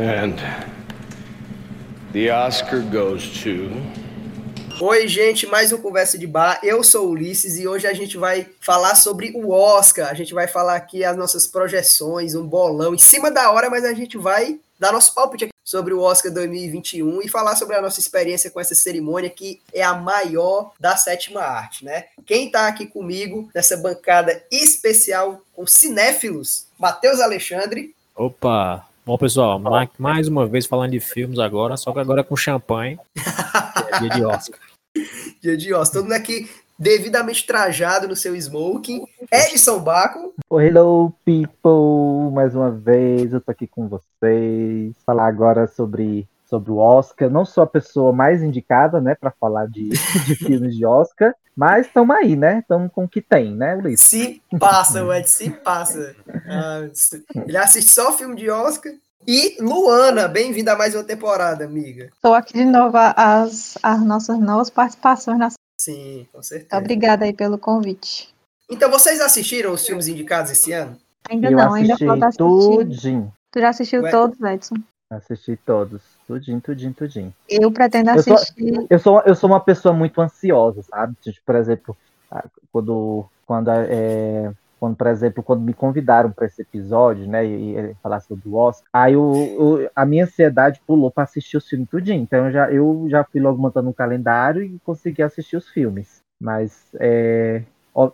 And the Oscar goes to. Oi, gente, mais um Conversa de Bar. Eu sou o Ulisses e hoje a gente vai falar sobre o Oscar. A gente vai falar aqui as nossas projeções, um bolão em cima da hora, mas a gente vai dar nosso palpite aqui sobre o Oscar 2021 e falar sobre a nossa experiência com essa cerimônia que é a maior da sétima arte, né? Quem tá aqui comigo nessa bancada especial com cinéfilos, Matheus Alexandre. Opa, Bom, pessoal, mais uma vez falando de filmes agora, só que agora com champanhe. É dia de Oscar. dia de Oscar. Todo mundo aqui devidamente trajado no seu smoking. Edson Baco. Hello, people! Mais uma vez, eu tô aqui com vocês. Falar agora sobre, sobre o Oscar. Não sou a pessoa mais indicada, né, para falar de, de filmes de Oscar, mas estamos aí, né? Estamos com o que tem, né, Ulisses? Se passa, Ed, se passa. Ah, ele assiste só filme de Oscar. E Luana, bem-vinda a mais uma temporada, amiga. Estou aqui de novo as, as nossas novas participações na Sim, com certeza. Obrigada aí pelo convite. Então, vocês assistiram os filmes indicados esse ano? Ainda eu não, ainda falta assistir. Tudinho. Tu já assistiu Ué? todos, Edson? Assisti todos. Tudinho, tudinho, tudinho. Eu pretendo assistir. Eu sou, eu sou, eu sou uma pessoa muito ansiosa, sabe? Tipo, por exemplo, quando, quando, é, quando, por exemplo, quando me convidaram para esse episódio, né, e, e falar sobre o Oscar, aí o, o, a minha ansiedade pulou para assistir os filmes tudinho. Então eu já, eu já fui logo montando um calendário e consegui assistir os filmes. Mas é,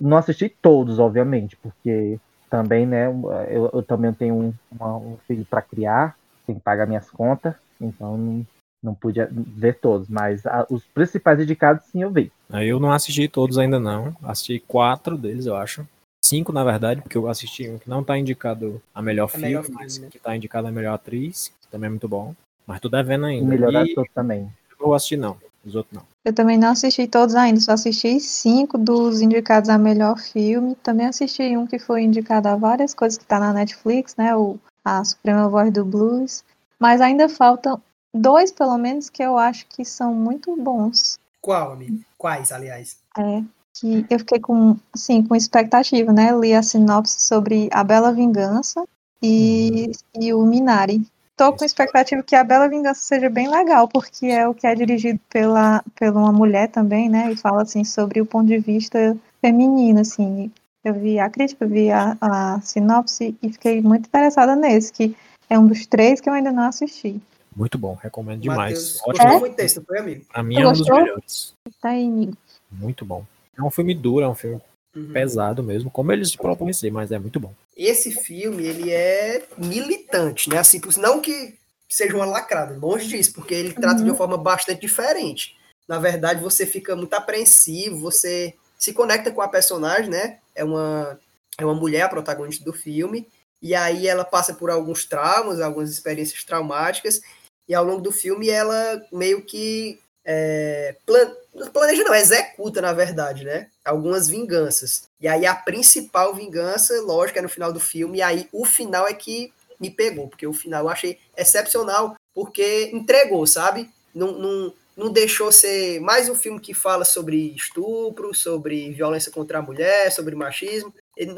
não assisti todos, obviamente, porque também, né, eu, eu também tenho um, uma, um filho para criar, tenho que pagar minhas contas. Então não, não pude ver todos, mas a, os principais indicados sim eu vi. Eu não assisti todos ainda não, assisti quatro deles eu acho. Cinco, na verdade, porque eu assisti um que não tá indicado a melhor, filme, melhor filme, mas né? que tá indicado a melhor atriz, que também é muito bom. Mas tu devendo ainda. O melhor e... ator também. Eu vou assistir não, os outros não. Eu também não assisti todos ainda, só assisti cinco dos indicados a melhor filme. Também assisti um que foi indicado a várias coisas que tá na Netflix, né? O A Suprema Voz do Blues. Mas ainda faltam dois, pelo menos, que eu acho que são muito bons. Qual, amigo? Quais, aliás? É, que eu fiquei com, assim, com expectativa, né? Li a sinopse sobre A Bela Vingança e, uhum. e o Minari. Tô com expectativa que A Bela Vingança seja bem legal, porque é o que é dirigido pela, pela uma mulher também, né? E fala, assim, sobre o ponto de vista feminino, assim. Eu vi a crítica, vi a, a sinopse e fiquei muito interessada nesse, que é um dos três que eu ainda não assisti. Muito bom, recomendo demais. Ótimo. Gostou é? muito desse, foi, amigo? Pra mim é um dos melhores. Tá aí, amigo. Muito bom. É um filme duro, é um filme uhum. pesado mesmo, como eles se propõem ser, mas é muito bom. Esse filme, ele é militante, né? Assim, não que seja uma lacrada, longe disso, porque ele trata uhum. de uma forma bastante diferente. Na verdade, você fica muito apreensivo, você se conecta com a personagem, né? É uma, é uma mulher a protagonista do filme, e aí ela passa por alguns traumas, algumas experiências traumáticas, e ao longo do filme ela meio que é, plan, planeja, não, executa, na verdade, né? Algumas vinganças. E aí a principal vingança, lógico, é no final do filme, e aí o final é que me pegou, porque o final eu achei excepcional, porque entregou, sabe? Não, não, não deixou ser mais um filme que fala sobre estupro, sobre violência contra a mulher, sobre machismo.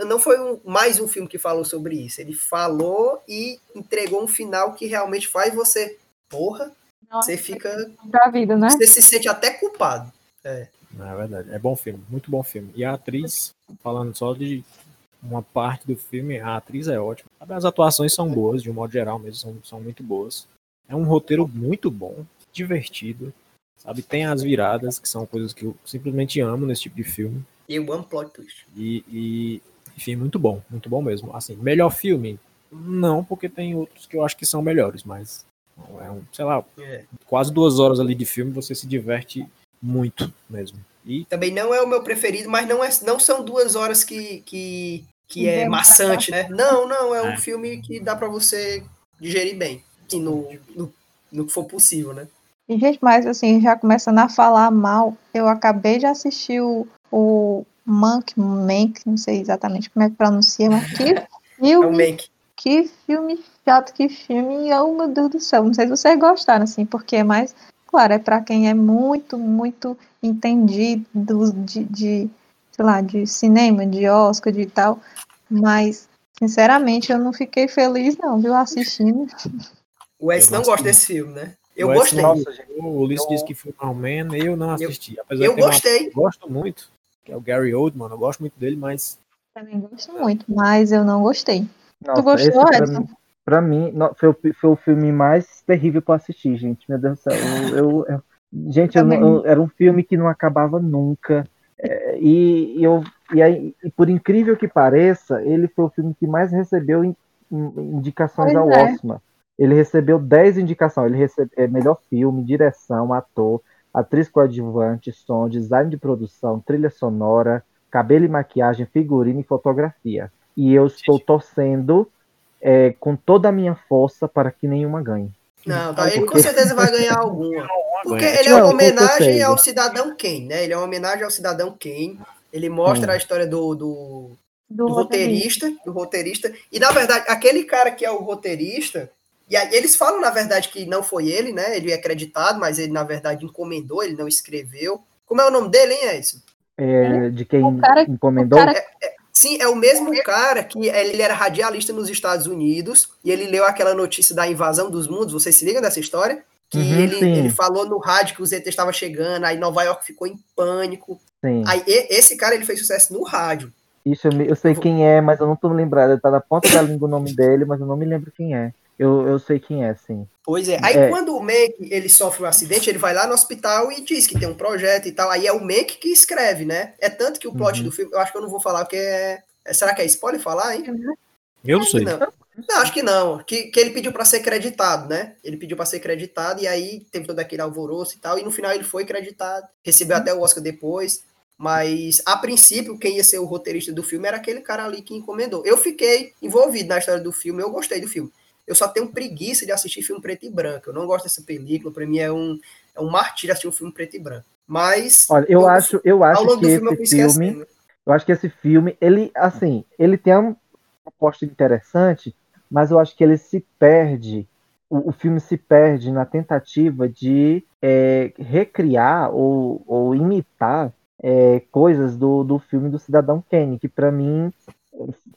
Não foi um, mais um filme que falou sobre isso. Ele falou e entregou um final que realmente faz você, porra, Nossa, você fica. Da vida, né? Você se sente até culpado. É. é verdade. É bom filme, muito bom filme. E a atriz, falando só de uma parte do filme, a atriz é ótima. As atuações são boas, de um modo geral mesmo, são, são muito boas. É um roteiro muito bom, divertido. Sabe, tem as viradas, que são coisas que eu simplesmente amo nesse tipo de filme. E eu amo plot twist. E, e, enfim, muito bom, muito bom mesmo. Assim, melhor filme? Não, porque tem outros que eu acho que são melhores, mas é um, sei lá, é. quase duas horas ali de filme você se diverte muito mesmo. E também não é o meu preferido, mas não, é, não são duas horas que, que, que é maçante, né? Não, não, é um é. filme que dá para você digerir bem, assim, no, no, no que for possível, né? E, gente, mas assim, já começando a falar mal, eu acabei de assistir o, o Monk, Mank, não sei exatamente como é que pronuncia, mas que filme. É que filme chato, que filme. Oh, meu Deus do céu. Não sei se vocês gostaram, assim, porque é mais. Claro, é para quem é muito, muito entendido de, de, sei lá, de cinema, de Oscar, de tal. Mas, sinceramente, eu não fiquei feliz, não, viu, assistindo. O Wes não gosta desse filme, né? Eu O gostei. Edson- O Ulisses disse que foi mal man, eu não assisti. Apesar Eu uma- gostei. eu gosto muito, que é o Gary Oldman, eu gosto muito dele, mas Também gosto muito, mas eu não gostei. Nossa, gostou, esse pra Edson? mim, pra mim no- foi, o, foi o filme mais terrível pra assistir, gente. Meu Deus do céu. Eu, eu- eu- gente, eu não- eu- era um filme que não acabava nunca. É, e, e eu, e, aí, e por incrível que pareça, ele foi o filme que mais recebeu in- in- indicações Pois ao é. Oscar. Ele recebeu 10 indicações. Ele recebeu melhor filme, direção, ator, atriz coadjuvante, som, design de produção, trilha sonora, cabelo e maquiagem, figurino e fotografia. E eu estou torcendo é, com toda a minha força para que nenhuma ganhe. Não, tá, ele com certeza vai ganhar alguma. Porque ele é uma homenagem ao cidadão Kane, né? Ele é uma homenagem ao cidadão Kane. Ele mostra Hum. a história do, do, Do, do roteirista, do roteirista. E na verdade, aquele cara que é o roteirista, e aí eles falam na verdade que não foi ele, né? Ele é acreditado, mas ele na verdade encomendou, ele não escreveu. Como é o nome dele, hein, Edson? É, de quem O cara- encomendou. o cara- Sim, é o mesmo cara que ele era radialista nos Estados Unidos e ele leu aquela notícia da invasão dos mundos. Vocês se ligam dessa história? Que Uhum, ele, sim. ele falou no rádio que os ETs estavam chegando, aí Nova York ficou em pânico. Sim. Aí e- esse cara ele fez sucesso no rádio. Isso eu, me- eu sei quem é, mas eu não tô me lembrado. Tá na ponta da língua o nome dele, mas eu não me lembro quem é. Eu, eu sei quem é, sim. Pois é. Aí É. quando o Mac ele sofre um acidente, ele vai lá no hospital e diz que tem um projeto e tal. Aí é o Mac que escreve, né? É tanto que o plot Uhum. do filme, eu acho que eu não vou falar porque é, é- será que é spoiler falar, hein? eu não sei. Não. Não, acho que não. Que, que ele pediu pra ser creditado, né? Ele pediu pra ser creditado e aí teve todo aquele alvoroço e tal. E no final ele foi creditado. Recebeu até o Oscar depois. Mas, a princípio, quem ia ser o roteirista do filme era aquele cara ali que encomendou. Eu fiquei envolvido na história do filme, eu gostei do filme. Eu só tenho preguiça de assistir filme preto e branco. Eu não gosto dessa película. Pra mim é um, é um martírio assistir um filme preto e branco. Mas. Olha, eu acho, eu acho que filme eu esse filme, esquecendo. eu acho que esse filme, ele, assim, ele tem uma proposta interessante, mas eu acho que ele se perde, o, o filme se perde na tentativa de é, recriar ou, ou imitar é, coisas do, do filme do Cidadão Kane, que pra mim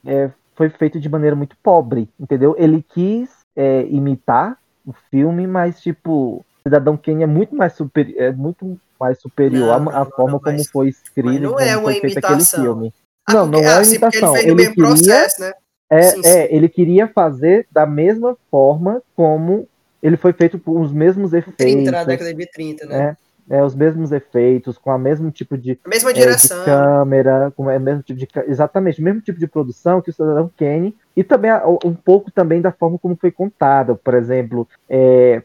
é, foi feito de maneira muito pobre, entendeu? Ele quis é, imitar o filme, mas tipo, Cidadão Kane é muito mais super, é muito mais superior Não, à- não, à não, forma não, como mas- foi escrito não como é uma foi feito aquele filme. Ah, não, porque- não é ah, sim, porque imitação. ele Ele queria, processo, né? é, Sim, sim. é, ele queria fazer da mesma forma como ele foi feito com os mesmos 30, na efeitos, década de 30, né? é, é, os mesmos efeitos, com o mesmo tipo de, A mesma é, de direção. câmera, com o mesmo tipo de, exatamente, o mesmo tipo de produção que o Cidadão Kane, e também um pouco também da forma como foi contada. Por exemplo, é,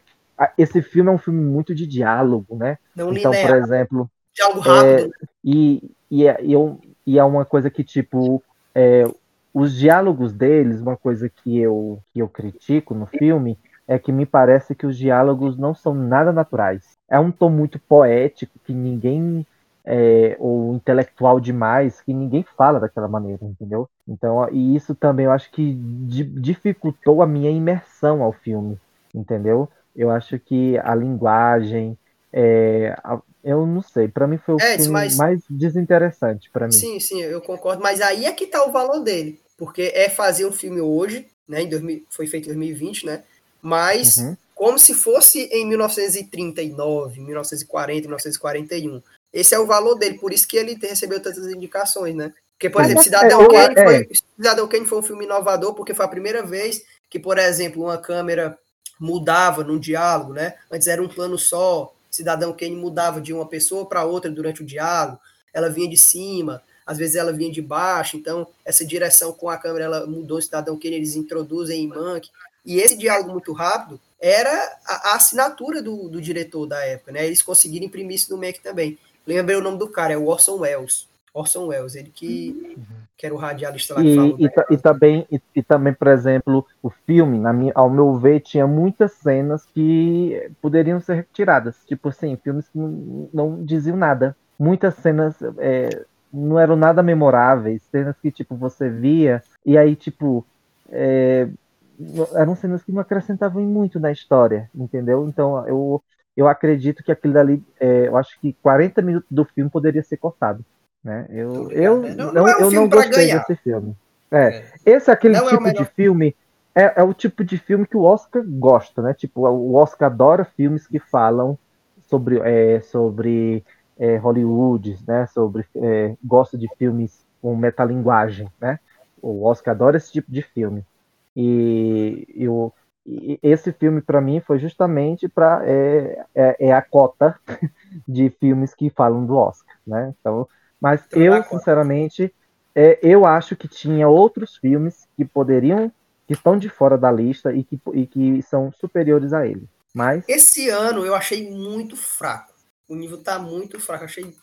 esse filme é um filme muito de diálogo, né? não Então, por linear, exemplo, de algo rápido. e, e, é, e, eu- e é uma coisa que, tipo, é, os diálogos deles, uma coisa que eu, que eu critico no filme, é que me parece que os diálogos não são nada naturais. É um tom muito poético, que ninguém, é, ou intelectual demais, que ninguém fala daquela maneira, entendeu? Então, e isso também eu acho que di- dificultou a minha imersão ao filme, entendeu? Eu acho que a linguagem, é, a- eu não sei, pra mim foi o É, filme mas- mais desinteressante pra mim. Sim, sim, eu concordo. Mas aí é que tá o valor dele. Porque é fazer um filme hoje, né? Em 2000, foi feito em 2020, né? Mas Uhum. como se fosse em 1939, 1940, 1941. Esse é o valor dele, por isso que ele recebeu tantas indicações, né? Porque, por Mas exemplo, é- Cidadão eu- Kane, é. foi, Cidadão Kane foi um filme inovador, porque foi a primeira vez que, por exemplo, uma câmera mudava num diálogo, né? Antes era um plano só. Cidadão Kane mudava de uma pessoa para outra durante o diálogo. Ela vinha de cima, às vezes ela vinha de baixo. Então, essa direção com a câmera ela mudou. Cidadão Kane eles introduzem em Mank. E esse diálogo muito rápido era a, a assinatura do, do diretor da época, né? Eles conseguiram imprimir isso no Mac também. Lembrei o nome do cara, é o Orson Welles. Orson Welles, ele que, que era o radialista lá que falou. E, e, ta- e também, e, e também, por exemplo, o filme, na minha, ao meu ver, tinha muitas cenas que poderiam ser retiradas. Tipo assim, filmes que não, não diziam nada. Muitas cenas é, não eram nada memoráveis. Cenas que, tipo, você via e aí, tipo, é, eram cenas que não acrescentavam muito na história, entendeu? Então, eu, eu acredito que aquilo dali, é, eu acho que 40 minutos do filme poderia ser cortado. Né? Eu, eu Não- não, não é um eu não gostei ganhar. desse filme. É, esse é aquele Não é tipo de filme. é, é, o tipo de filme que o Oscar gosta, né? Tipo, o Oscar adora filmes que falam sobre, é, sobre é, Hollywood, né? Sobre, é, gosta de filmes com metalinguagem, né? O Oscar adora esse tipo de filme. E, e, o, e esse filme, para mim, foi justamente para é, é, é, a cota de filmes que falam do Oscar, né? Então, mas então, eu, sinceramente, é, eu acho que tinha outros filmes que poderiam, que estão de fora da lista e que, e que são superiores a ele. Mas esse ano eu achei muito fraco. O nível tá muito fraco, achei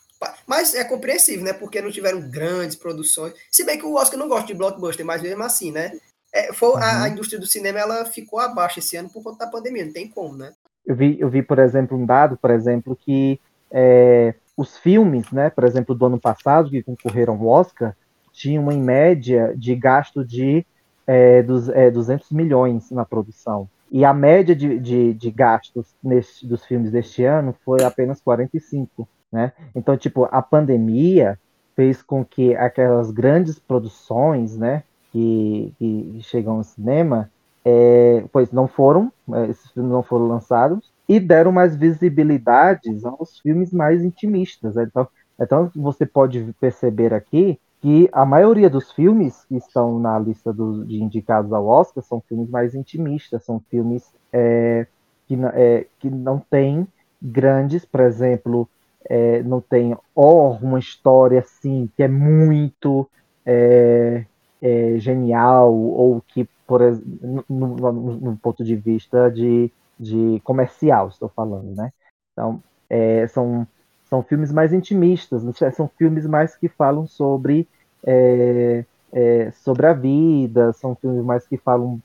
mas é compreensível, né? Porque não tiveram grandes produções. Se bem que o Oscar não gosta de blockbuster, mas mesmo assim, né? É, foi, uhum. a, a, indústria do cinema ela ficou abaixo esse ano por conta da pandemia, não tem como, né? Eu vi, eu vi por exemplo, um dado, por exemplo, que é, os filmes, né, por exemplo, do ano passado, que concorreram ao Oscar, tinham uma em média de gasto de é, dos, é, 200 milhões na produção. E a média de, de, de gastos nesse, dos filmes deste ano foi apenas 45. Né? Então, tipo, a pandemia fez com que aquelas grandes produções, né, que, que chegam ao cinema, é, pois não foram, é, esses filmes não foram lançados, e deram mais visibilidades aos filmes mais intimistas. Então, então você pode perceber aqui que a maioria dos filmes que estão na lista do, de indicados ao Oscar são filmes mais intimistas, são filmes é, que, é, que não têm grandes, por exemplo, é, não tem ó, uma história assim que é muito é, é, genial ou que por no, no, no, ponto de vista de, de comercial estou falando né então é, são são filmes mais intimistas são filmes mais que falam sobre é, é, sobre a vida são filmes mais que falam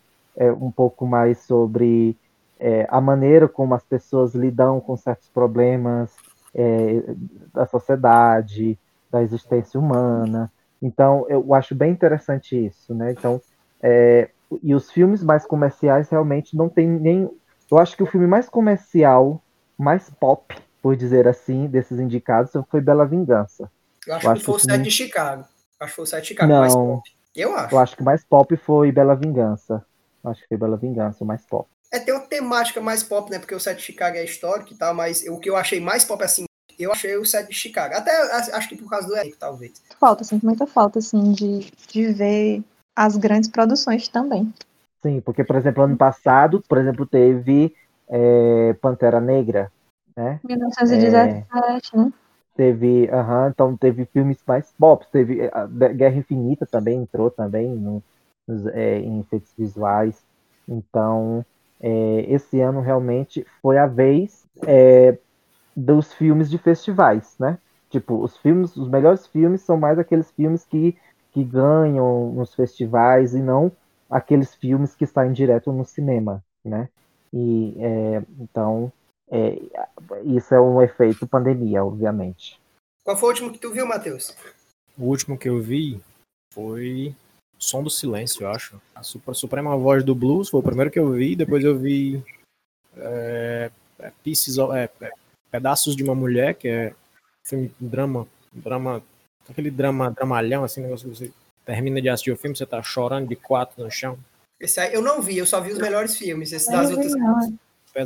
um pouco mais sobre a maneira como as pessoas lidam com certos problemas é, da sociedade, da existência humana. Então, eu acho bem interessante isso, né? Então, é, e os filmes mais comerciais realmente não tem nem. Eu acho que o filme mais comercial, mais pop, por dizer assim, desses indicados foi Bela Vingança. Eu acho, eu acho que foi o filme... Sete de Chicago. Acho que foi o Sete de Chicago não, mais pop. Eu acho. Eu acho que o mais pop foi Bela Vingança. Eu acho que foi Bela Vingança, o mais pop. É, tem uma temática mais pop, né? Porque o set de Chicago é histórico e tal, mas o que eu achei mais pop, assim, eu achei o set de Chicago. Até acho que por causa do elenco, talvez. Falta, sinto muita falta, assim, de, de ver as grandes produções também. Sim, porque, por exemplo, ano passado, por exemplo, teve é, Pantera Negra, né? 1917, é, né? Teve, uh -huh, então teve filmes mais pop, teve é, a Guerra Infinita também entrou também no, nos, é, em efeitos visuais. Então, é, esse ano realmente foi a vez é, dos filmes de festivais, né? Tipo, os filmes, os melhores filmes são mais aqueles filmes que, que ganham nos festivais e não aqueles filmes que saem direto no cinema, né? E é, então é, isso é um efeito pandemia, obviamente. Qual foi o último que tu viu, Matheus? O último que eu vi foi Som do Silêncio, eu acho. A Suprema Voz do Blues foi o primeiro que eu vi, depois eu vi é, é Pieces of, é, é, Pedaços de uma Mulher, que é filme drama, drama, aquele drama, dramalhão, assim, negócio que você termina de assistir o filme, você tá chorando de quatro no chão. Esse aí eu não vi, eu só vi os melhores filmes. Esse das outras.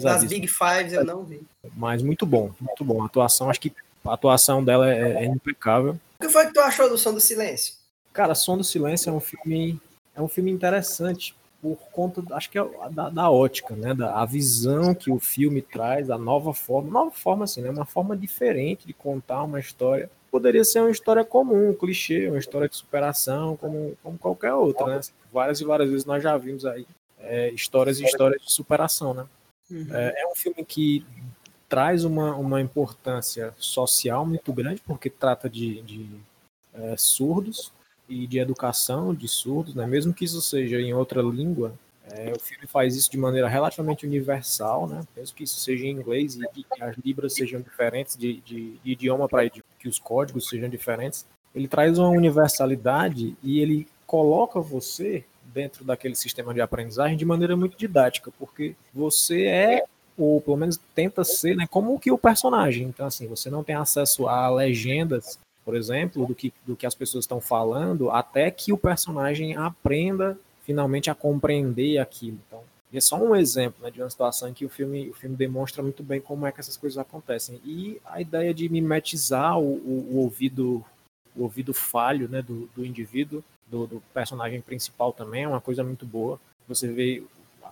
Das Big Fives eu não vi. Mas muito bom, muito bom. A atuação, acho que a atuação dela é, é impecável. O que foi que tu achou do Som do Silêncio? Cara, Som do Silêncio é um filme é um filme interessante por conta, acho que é da, da ótica, né, da a visão que o filme traz, a nova forma, nova forma assim, né, uma forma diferente de contar uma história. Poderia ser uma história comum, um clichê, uma história de superação, como, como qualquer outra, né? Várias e várias vezes nós já vimos aí é, histórias e histórias de superação, né? Uhum. É, é um filme que traz uma, uma importância social muito grande, porque trata de, de é, surdos, e de educação de surdos, né? mesmo que isso seja em outra língua, é, o filme faz isso de maneira relativamente universal, né? mesmo que isso seja em inglês e, que as libras sejam diferentes de, de, de idioma para que os códigos sejam diferentes, ele traz uma universalidade e ele coloca você dentro daquele sistema de aprendizagem de maneira muito didática, porque você é ou pelo menos tenta ser, né, como que o personagem. Então assim, você não tem acesso a legendas por exemplo, do que, do que as pessoas estão falando, até que o personagem aprenda finalmente a compreender aquilo. Então, é só um exemplo né, de uma situação em que o filme, o filme demonstra muito bem como é que essas coisas acontecem. E a ideia de mimetizar o, o, o ouvido o ouvido falho né, do, do indivíduo, do, do, personagem principal também, é uma coisa muito boa. Você vê,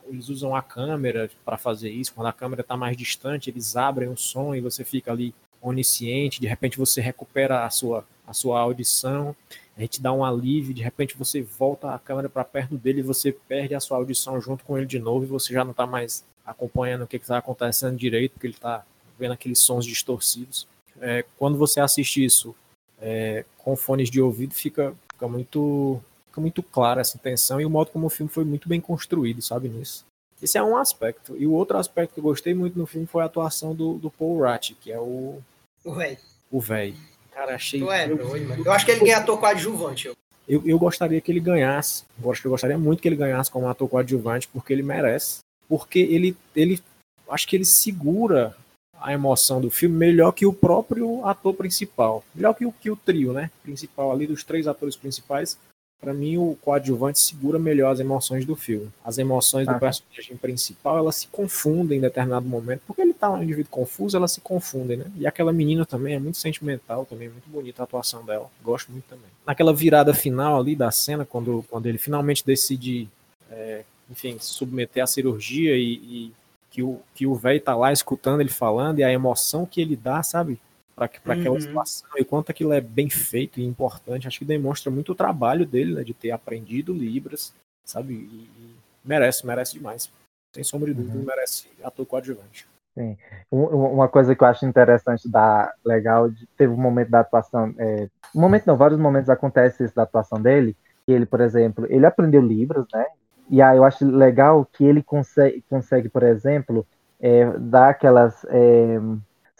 eles usam a câmera para fazer isso, quando a câmera está mais distante, eles abrem o som e você fica ali onisciente, de repente você recupera a sua, a sua audição a gente dá um alívio, de repente você volta a câmera para perto dele e você perde a sua audição junto com ele de novo e você já não está mais acompanhando o que está acontecendo direito, porque ele está vendo aqueles sons distorcidos. É, quando você assiste isso é, com fones de ouvido, fica, fica muito fica muito clara essa intenção e o modo como o filme foi muito bem construído, sabe, nisso. Esse é um aspecto. E o outro aspecto que eu gostei muito no filme foi a atuação do, do Paul Rat, que é o... O velho. O velho. Cara, achei. Tu é doido, mano. Eu acho que ele ganha ator coadjuvante. Eu. Eu, eu gostaria que ele ganhasse. Eu acho que eu gostaria muito que ele ganhasse como ator coadjuvante, porque ele merece. Porque ele, ele. Acho que ele segura a emoção do filme melhor que o próprio ator principal. Melhor que o, que o trio, né? Principal ali, dos três atores principais para mim o coadjuvante segura melhor as emoções do filme. As emoções ah. do personagem principal, elas se confundem em determinado momento, porque ele tá um indivíduo confuso, elas se confundem, né? E aquela menina também é muito sentimental, também é muito bonita a atuação dela. Gosto muito também. Naquela virada final ali da cena, quando, quando ele finalmente decide, é, enfim, se submeter à cirurgia e, e que o que o velho tá lá escutando ele falando e a emoção que ele dá, sabe? Para uhum. aquela situação e quanto aquilo é bem feito e importante. Acho que demonstra muito o trabalho dele, né, de ter aprendido Libras, sabe? E, e merece, merece demais. Sem sombra de dúvida, uhum. merece ator coadjuvante. Sim. Uma coisa que eu acho interessante da legal, teve um momento da atuação, é, um momento não, vários momentos acontece isso da atuação dele, que ele, por exemplo, ele aprendeu Libras, né? E aí eu acho legal que ele consegue, consegue por exemplo, é, dar aquelas é,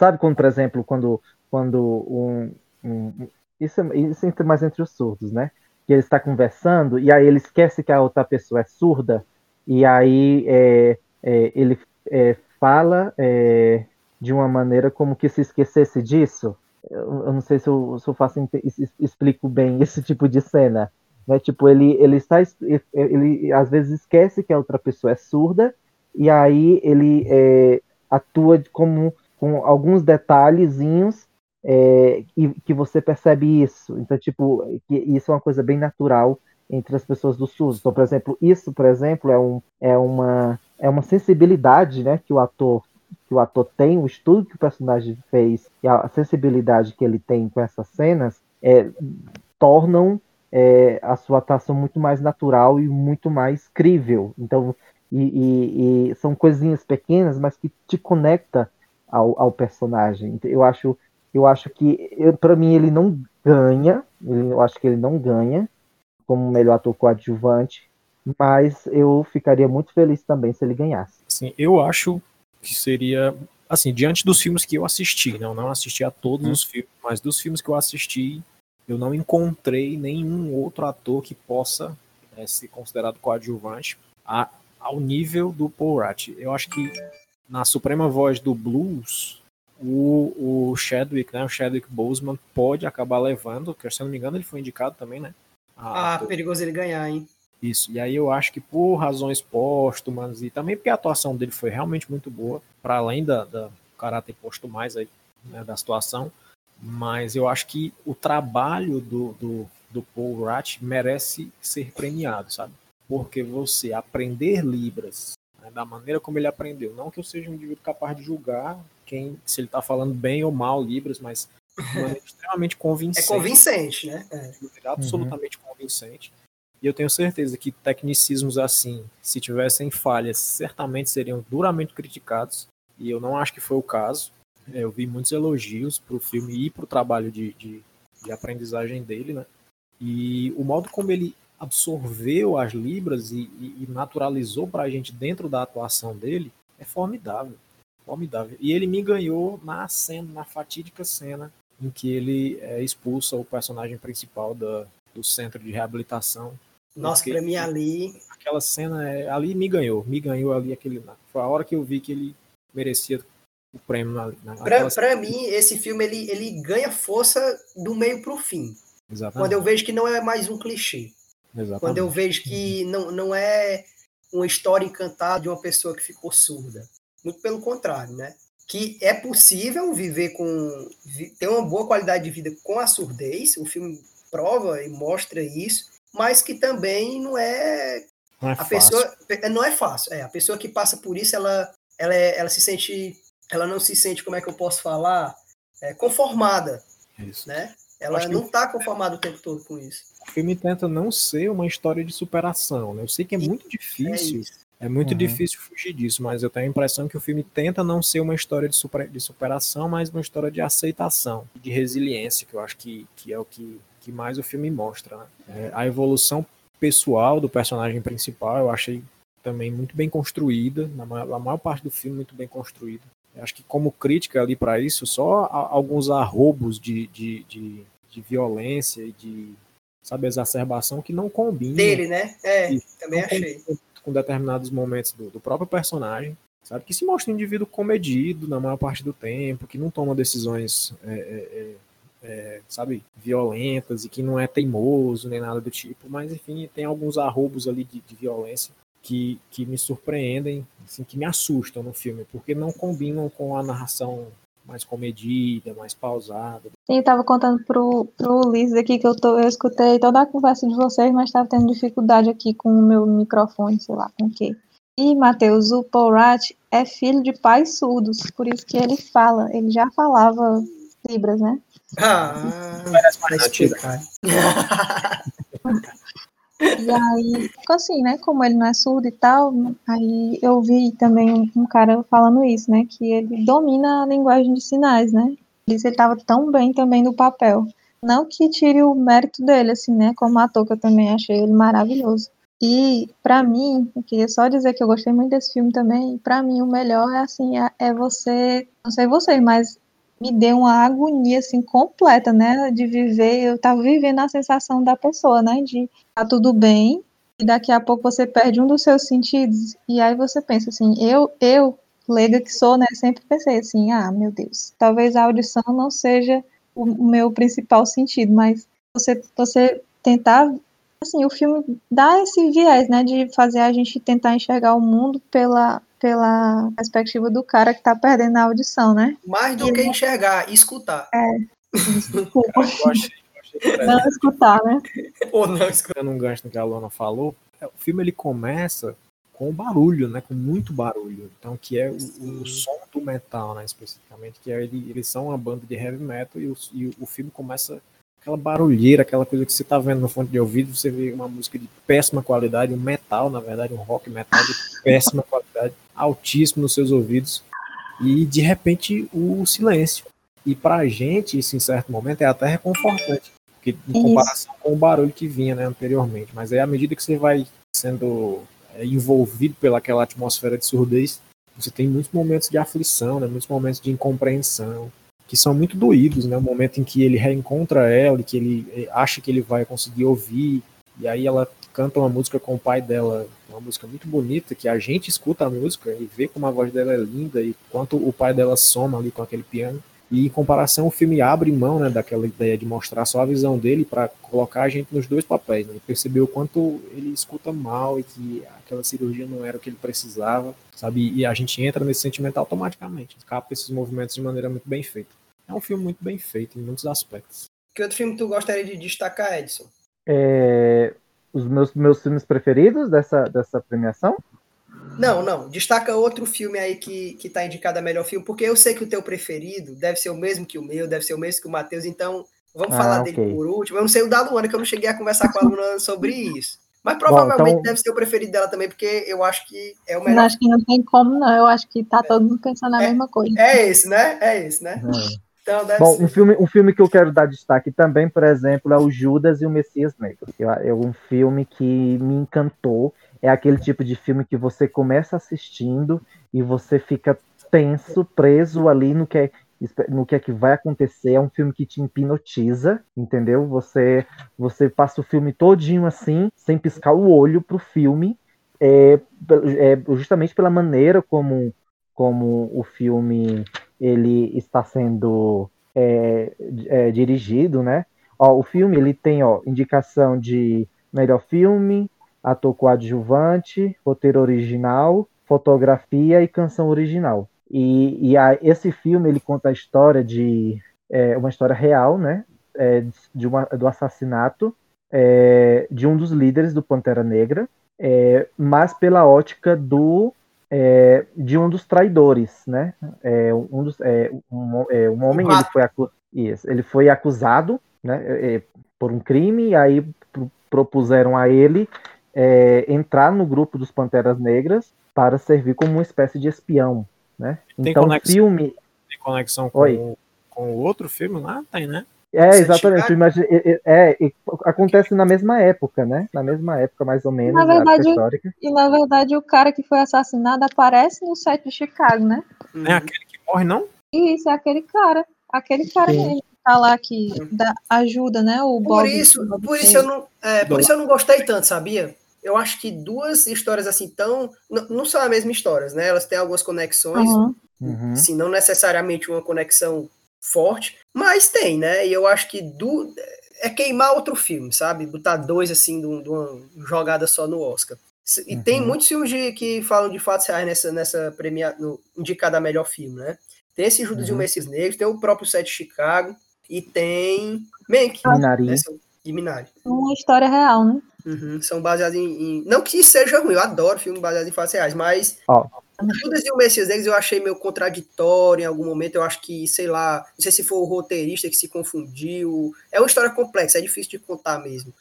Sabe quando, por exemplo, quando, quando um, um isso, isso é mais entre os surdos, né? Que ele está conversando e aí ele esquece que a outra pessoa é surda e aí é, é, ele é, fala é, de uma maneira como que se esquecesse disso. Eu, eu não sei se eu, se eu faço explico bem esse tipo de cena. Né? Tipo, ele, ele está ele às vezes esquece que a outra pessoa é surda e aí ele é, atua como com alguns detalhezinhos é, e que você percebe isso. Então, tipo, isso é uma coisa bem natural entre as pessoas do SUS. Então, por exemplo, isso, por exemplo, é, um, é, uma, é uma sensibilidade né, que o ator que o ator tem, o estudo que o personagem fez e a sensibilidade que ele tem com essas cenas é, tornam é, a sua atuação muito mais natural e muito mais crível. Então, e, e, e são coisinhas pequenas, mas que te conecta ao, ao personagem. Eu acho, eu acho que, para mim, ele não ganha, eu acho que ele não ganha como melhor ator coadjuvante, mas eu ficaria muito feliz também se ele ganhasse. Sim, eu acho que seria, assim, diante dos filmes que eu assisti, não, não assisti a todos hum. os filmes, mas dos filmes que eu assisti, eu não encontrei nenhum outro ator que possa é, ser considerado coadjuvante a, ao nível do Paul Rudd. Eu acho que na suprema voz do blues, o, o Chadwick, né, o Chadwick Boseman pode acabar levando, que se eu não me engano ele foi indicado também, né? ah, perigoso ele ganhar, hein? Isso, e aí eu acho que por razões póstumas e também porque a atuação dele foi realmente muito boa, para além da, da caráter póstumais aí, né, da situação, mas eu acho que o trabalho do, do, do Paul Rat merece ser premiado, sabe? Porque você aprender Libras né, da maneira como ele aprendeu. Não que eu seja um indivíduo capaz de julgar quem, se ele está falando bem ou mal Libras, mas é extremamente convincente. É convincente, né? É. Absolutamente uhum. convincente. E eu tenho certeza que tecnicismos assim, se tivessem falhas, certamente seriam duramente criticados. E eu não acho que foi o caso. É, eu vi muitos elogios para o filme e para o trabalho de, de, de aprendizagem dele, né? E o modo como ele absorveu as libras e, e, e naturalizou para a gente dentro da atuação dele é formidável, formidável. E ele me ganhou na cena, na fatídica cena em que ele é, expulsa o personagem principal da, do centro de reabilitação. Nossa, para mim ali. Aquela cena é, ali me ganhou, me ganhou ali aquele. Foi a hora que eu vi que ele merecia o prêmio. Na, na para mim, esse filme ele, ele ganha força do meio para o fim. Exatamente. Quando eu vejo que não é mais um clichê. Exatamente. Quando eu vejo que não, não é uma história encantada de uma pessoa que ficou surda. Muito pelo contrário, né? Que é possível viver com. ter uma boa qualidade de vida com a surdez. O filme prova e mostra isso, mas que também não é. Não é a fácil. pessoa. Não é fácil. É, a pessoa que passa por isso, ela, ela, é- ela se sente. Ela não se sente, como é que eu posso falar? É, conformada, Isso. né? Ela não está conformada o tempo todo com isso. O filme tenta não ser uma história de superação, né? Eu sei que é muito É difícil, isso. é muito Uhum. difícil fugir disso, mas eu tenho a impressão que o filme tenta não ser uma história de, super- de superação, mas uma história de aceitação, de resiliência, que eu acho que, que é o que, que mais o filme mostra. né? É, a evolução pessoal do personagem principal eu achei também muito bem construída, na maior, a maior parte do filme muito bem construída. Eu acho que como crítica ali para isso, só a- alguns arrobos de, de, de, de violência e de sabe, exacerbação que não combinam Dele, né? É, também achei. com determinados momentos do, do próprio personagem, sabe? Que se mostra um indivíduo comedido na maior parte do tempo, que não toma decisões, é, é, é, é, sabe, violentas e que não é teimoso nem nada do tipo, mas enfim, tem alguns arrobos ali de, de violência que, que me surpreendem, assim, que me assustam no filme, porque não combinam com a narração mais comedida, mais pausada. Sim, eu tava contando pro, pro Ulisses aqui que eu, tô, eu escutei toda a conversa de vocês, mas tava tendo dificuldade aqui com o meu microfone, sei lá, com o quê. E, Matheus, o Paul é filho de pais surdos, por isso que ele fala, ele já falava Libras, né? Ah, Parece tá mais antiga. E aí, assim, né, como ele não é surdo e tal, aí eu vi também um, cara falando isso, né, que ele domina a linguagem de sinais, né? Ele tava tão bem também no papel. Não que tire o mérito dele, assim, né, como ator, que eu também achei ele maravilhoso. E, pra mim, eu queria só dizer que eu gostei muito desse filme também, pra mim o melhor é, assim, é, é você, não sei vocês, mas me deu uma agonia, assim, completa, né, de viver, eu tava vivendo a sensação da pessoa, né, de tá tudo bem, e daqui a pouco você perde um dos seus sentidos, e aí você pensa assim, eu, eu, leiga que sou, né, sempre pensei assim, ah, meu Deus, talvez a audição não seja o, meu principal sentido, mas você, você tentar, assim, o filme dá esse viés, né, de fazer a gente tentar enxergar o mundo pela, pela perspectiva do cara que tá perdendo a audição, né? Mais do que enxergar, escutar. Desculpa, Eu achei, eu achei que não escutar, né? Ou não escutar. pegando um gancho que a Luana falou, é, o filme ele começa com barulho, né, com muito barulho. Então, que é o, o som do metal, né, especificamente, que é, ele, eles são uma banda de heavy metal e o, e o filme começa aquela barulheira, aquela coisa que você tá vendo no fonte de ouvido, você vê uma música de péssima qualidade, um metal, na verdade, um rock metal de péssima qualidade, altíssimo nos seus ouvidos, e de repente o silêncio. E pra gente, isso em certo momento é até reconfortante, porque em Isso. comparação com o barulho que vinha né, anteriormente. Mas aí, à medida que você vai sendo é, envolvido pelaquela atmosfera de surdez, você tem muitos momentos de aflição, né, muitos momentos de incompreensão, que são muito doídos, né? O momento em que ele reencontra ela, e que ele eh, acha que ele vai conseguir ouvir, e aí ela canta uma música com o pai dela, uma música muito bonita, que a gente escuta a música e vê como a voz dela é linda e quanto o pai dela soma ali com aquele piano. E em comparação, o filme abre mão né, daquela ideia de mostrar só a visão dele para colocar a gente nos dois papéis. Né? Perceber o quanto ele escuta mal e que aquela cirurgia não era o que ele precisava, sabe? E a gente entra nesse sentimento automaticamente, capta esses movimentos de maneira muito bem feita. É um filme muito bem feito em muitos aspectos. Que outro filme tu gostaria de destacar, Edson? É, os meus, meus filmes preferidos dessa, dessa premiação? Não, não. Destaca outro filme aí que, que tá indicado a melhor filme, porque eu sei que o teu preferido deve ser o mesmo que o meu, deve ser o mesmo que o Matheus, então vamos Ah, falar ok. dele por último. Eu não sei o da Luana, que eu não cheguei a conversar com a Luana sobre isso. Mas provavelmente então- deve ser o preferido dela também, porque eu acho que é o Eu melhor. acho que não tem como, não. Eu acho que tá todo mundo pensando a É. mesma coisa. É esse, né? É esse, né? É. Então Bom, ser. um filme, um filme que eu quero dar destaque também, por exemplo, é o Judas e o Messias Negro. Eu- É um filme que me encantou. É aquele tipo de filme que você começa assistindo e você fica tenso, preso ali no que é, no que é que vai acontecer. É um filme que te hipnotiza, entendeu? Você, você passa o filme todinho assim, sem piscar o olho pro filme, é, é, justamente pela maneira como, como o filme ele está sendo é, é, dirigido, né? Ó, o filme ele tem ó, indicação de melhor filme, ator coadjuvante, roteiro original, fotografia e canção original. E, e a, esse filme ele conta a história de é, uma história real, né, é, de uma, do assassinato é, de um dos líderes do Pantera Negra, é, mas pela ótica do é, de um dos traidores, né? É, um, dos, um, um, homem ele foi, acu isso, ele foi acusado, né, por um crime e aí propuseram a ele entrar no grupo dos Panteras Negras para servir como uma espécie de espião, né? Tem então conexão, filme tem conexão com, com o outro filme lá, tem, né? É, exatamente. Imagina, é, é, é, acontece na mesma época, né? Na mesma época, mais ou menos, na verdade, histórica. E na verdade, o cara que foi assassinado aparece no set de Chicago, né? Não é aquele que morre, não? Isso, é aquele cara. Aquele cara Sim. que tá lá que dá ajuda, né? O por isso, por isso eu não, é, por isso eu não gostei tanto, sabia? Eu acho que duas histórias assim tão não, não são a mesma história, né? Elas têm algumas conexões, uhum. Uhum. Sim, não necessariamente uma conexão forte, mas tem, né? E eu acho que do, é queimar outro filme, sabe? Botar dois assim de, uma jogada só no Oscar. E uhum. tem muitos filmes de, que falam de fatos reais nessa, nessa premia, no, indicada a melhor filme, né? Tem esse Judas uhum. e o Messias Negros, tem o próprio Sete Chicago e tem Mank. Minari. Né? E Minari. Uma história real, né? Uhum. São baseados em, em, Não que seja ruim, eu adoro filmes baseados em fatos reais, mas oh. Judas e o Messias Negros eu achei meio contraditório em algum momento. Eu acho que, sei lá, não sei se foi o roteirista que se confundiu. É uma história complexa, é difícil de contar mesmo.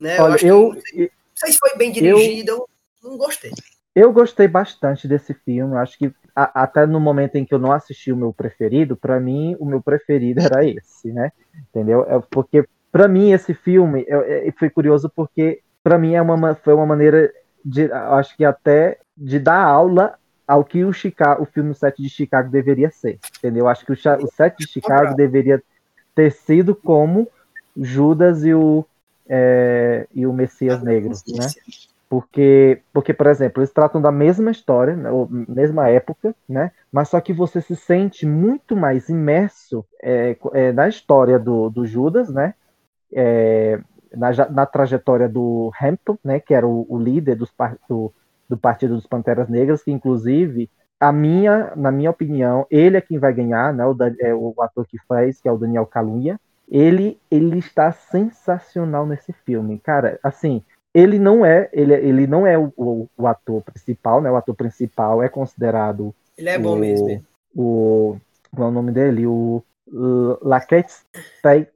Né? Olha, eu, eu, que, não sei se foi bem dirigido, eu, eu, não gostei. Eu gostei bastante desse filme. Acho que a, até no momento em que eu não assisti o meu preferido, para mim o meu preferido era esse, né? Entendeu? É porque para mim esse filme eu, eu, foi curioso porque para mim é uma, foi uma maneira de, acho que até de dar aula ao que o, Chicago, o filme 7 de Chicago deveria ser. Entendeu? Acho que o, o 7 de Chicago deveria ter sido como Judas e o, é, e o Messias Negro, né? Porque, porque, por exemplo, eles tratam da mesma história, né, mesma época, né? Mas só que você se sente muito mais imerso é, é, na história do, do Judas, né? É, na, na, trajetória do Hampton, né? Que era o, o líder dos, do, do Partido dos Panteras Negras, que inclusive a minha, na minha opinião, ele é quem vai ganhar, né? O, é, o ator que faz, que é o Daniel Kaluuya. Ele, ele está sensacional nesse filme, cara. Assim, ele não é, ele, ele não é o, o, o ator principal, né? O ator principal é considerado. Ele é bom o, mesmo. O, qual é o nome dele? O Laquette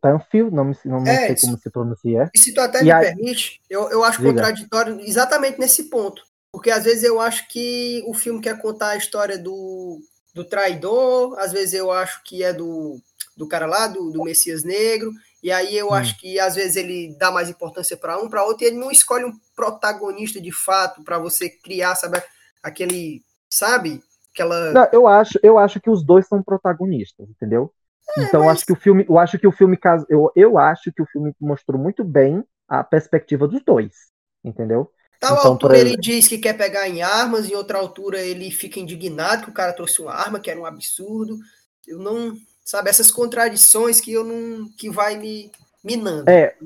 Tanfield, não, não, não é, sei como se pronuncia. E se tu até e me a... permite, eu, eu acho Diga. contraditório exatamente nesse ponto. Porque às vezes eu acho que o filme quer contar a história do, do traidor, às vezes eu acho que é do, do cara lá, do, do Messias Negro, e aí eu hum. acho que às vezes ele dá mais importância para um, para outro, e ele não escolhe um protagonista de fato para você criar, sabe, aquele, sabe? Aquela... Não, eu acho, eu acho que os dois são protagonistas, entendeu? É, então mas... acho que o filme, eu acho que o filme eu, eu acho que o filme mostrou muito bem a perspectiva dos dois, entendeu? Tal então, altura ele... ele diz que quer pegar em armas, em outra altura ele fica indignado que o cara trouxe uma arma, que era um absurdo. Eu não, sabe, essas contradições que eu não, que vai me minando. É,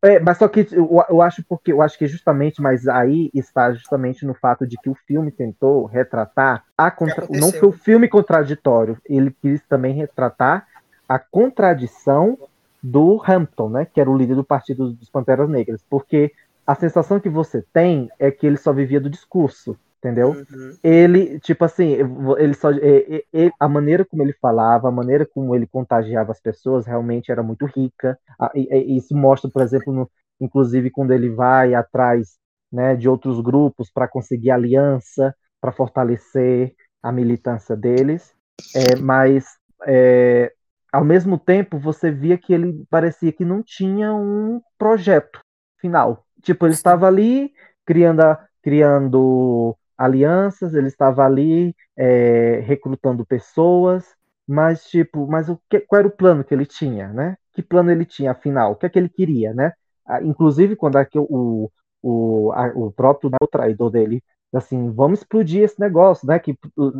é mas só que eu, eu acho porque eu acho que justamente, mas aí está justamente no fato de que o filme tentou retratar a contra... não foi o filme contraditório, ele quis também retratar a contradição do Hampton, né, que era o líder do Partido dos Panteras Negras, porque a sensação que você tem é que ele só vivia do discurso, entendeu? Uhum. Ele, tipo assim, ele só, ele, a maneira como ele falava, a maneira como ele contagiava as pessoas realmente era muito rica. Isso mostra, por exemplo, no, inclusive quando ele vai atrás né, de outros grupos para conseguir aliança, para fortalecer a militância deles. É, mas é, ao mesmo tempo você via que ele parecia que não tinha um projeto final, Tipo, ele estava ali criando, criando alianças, ele estava ali é, recrutando pessoas, mas tipo, mas o que, qual era o plano que ele tinha, né? Que plano ele tinha, afinal? O que é que ele queria, né? Ah, inclusive, quando aqui, o, o, a, o próprio né, o traidor dele, assim, vamos explodir esse negócio, né? Que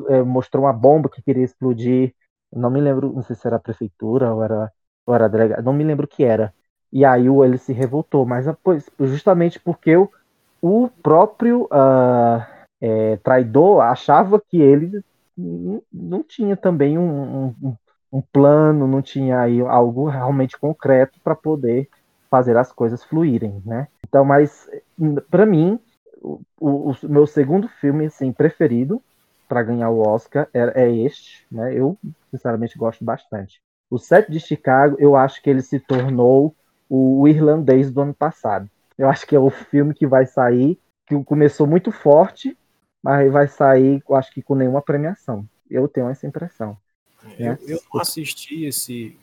é, mostrou uma bomba que queria explodir. Não me lembro, não sei se era a prefeitura ou era, ou era a não me lembro o que era. E aí o ele se revoltou, mas pois, justamente porque o, o próprio ah, é, traidor achava que ele não tinha também um, um- um plano, não tinha aí algo realmente concreto para poder fazer as coisas fluírem, né? Então, mas para mim, o, o- o meu segundo filme assim, preferido para ganhar o Oscar é, é este, né? Eu sinceramente gosto bastante. O Sete de Chicago, eu acho que ele se tornou o, o irlandês do ano passado. Eu acho que é o filme que vai sair, que começou muito forte, mas vai sair, eu acho que com nenhuma premiação. Eu tenho essa impressão. Eu, É. eu não assisti esse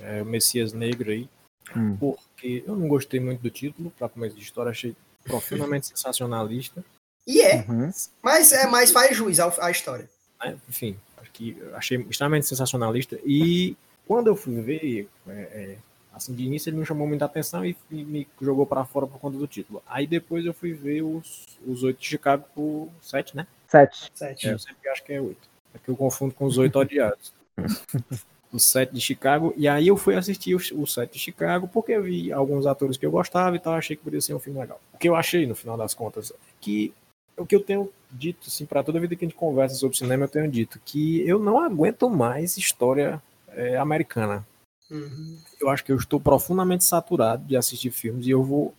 é, Messias Negro aí, Hum. porque eu não gostei muito do título, para começo de história, achei profundamente sensacionalista. E é, Uhum. mas é, mas faz juiz ao- à história. né? Enfim, que eu achei extremamente sensacionalista. E quando eu fui ver, é, é, assim, de início ele não chamou muita atenção e, e me jogou para fora por conta do título. Aí depois eu fui ver os, os oito de Chicago por sete, né? Sete. Sete. É, eu sempre acho que é oito. É que eu confundo com os oito odiados. o set de Chicago. E aí eu fui assistir o, o set de Chicago porque eu vi alguns atores que eu gostava e tal. Achei que poderia ser um filme legal. O que eu achei, no final das contas, é que o que eu tenho dito, assim, para toda vida que a gente conversa sobre cinema, eu tenho dito que eu não aguento mais história é, americana. Uhum. Eu acho que eu estou profundamente saturado de assistir filmes e eu vou,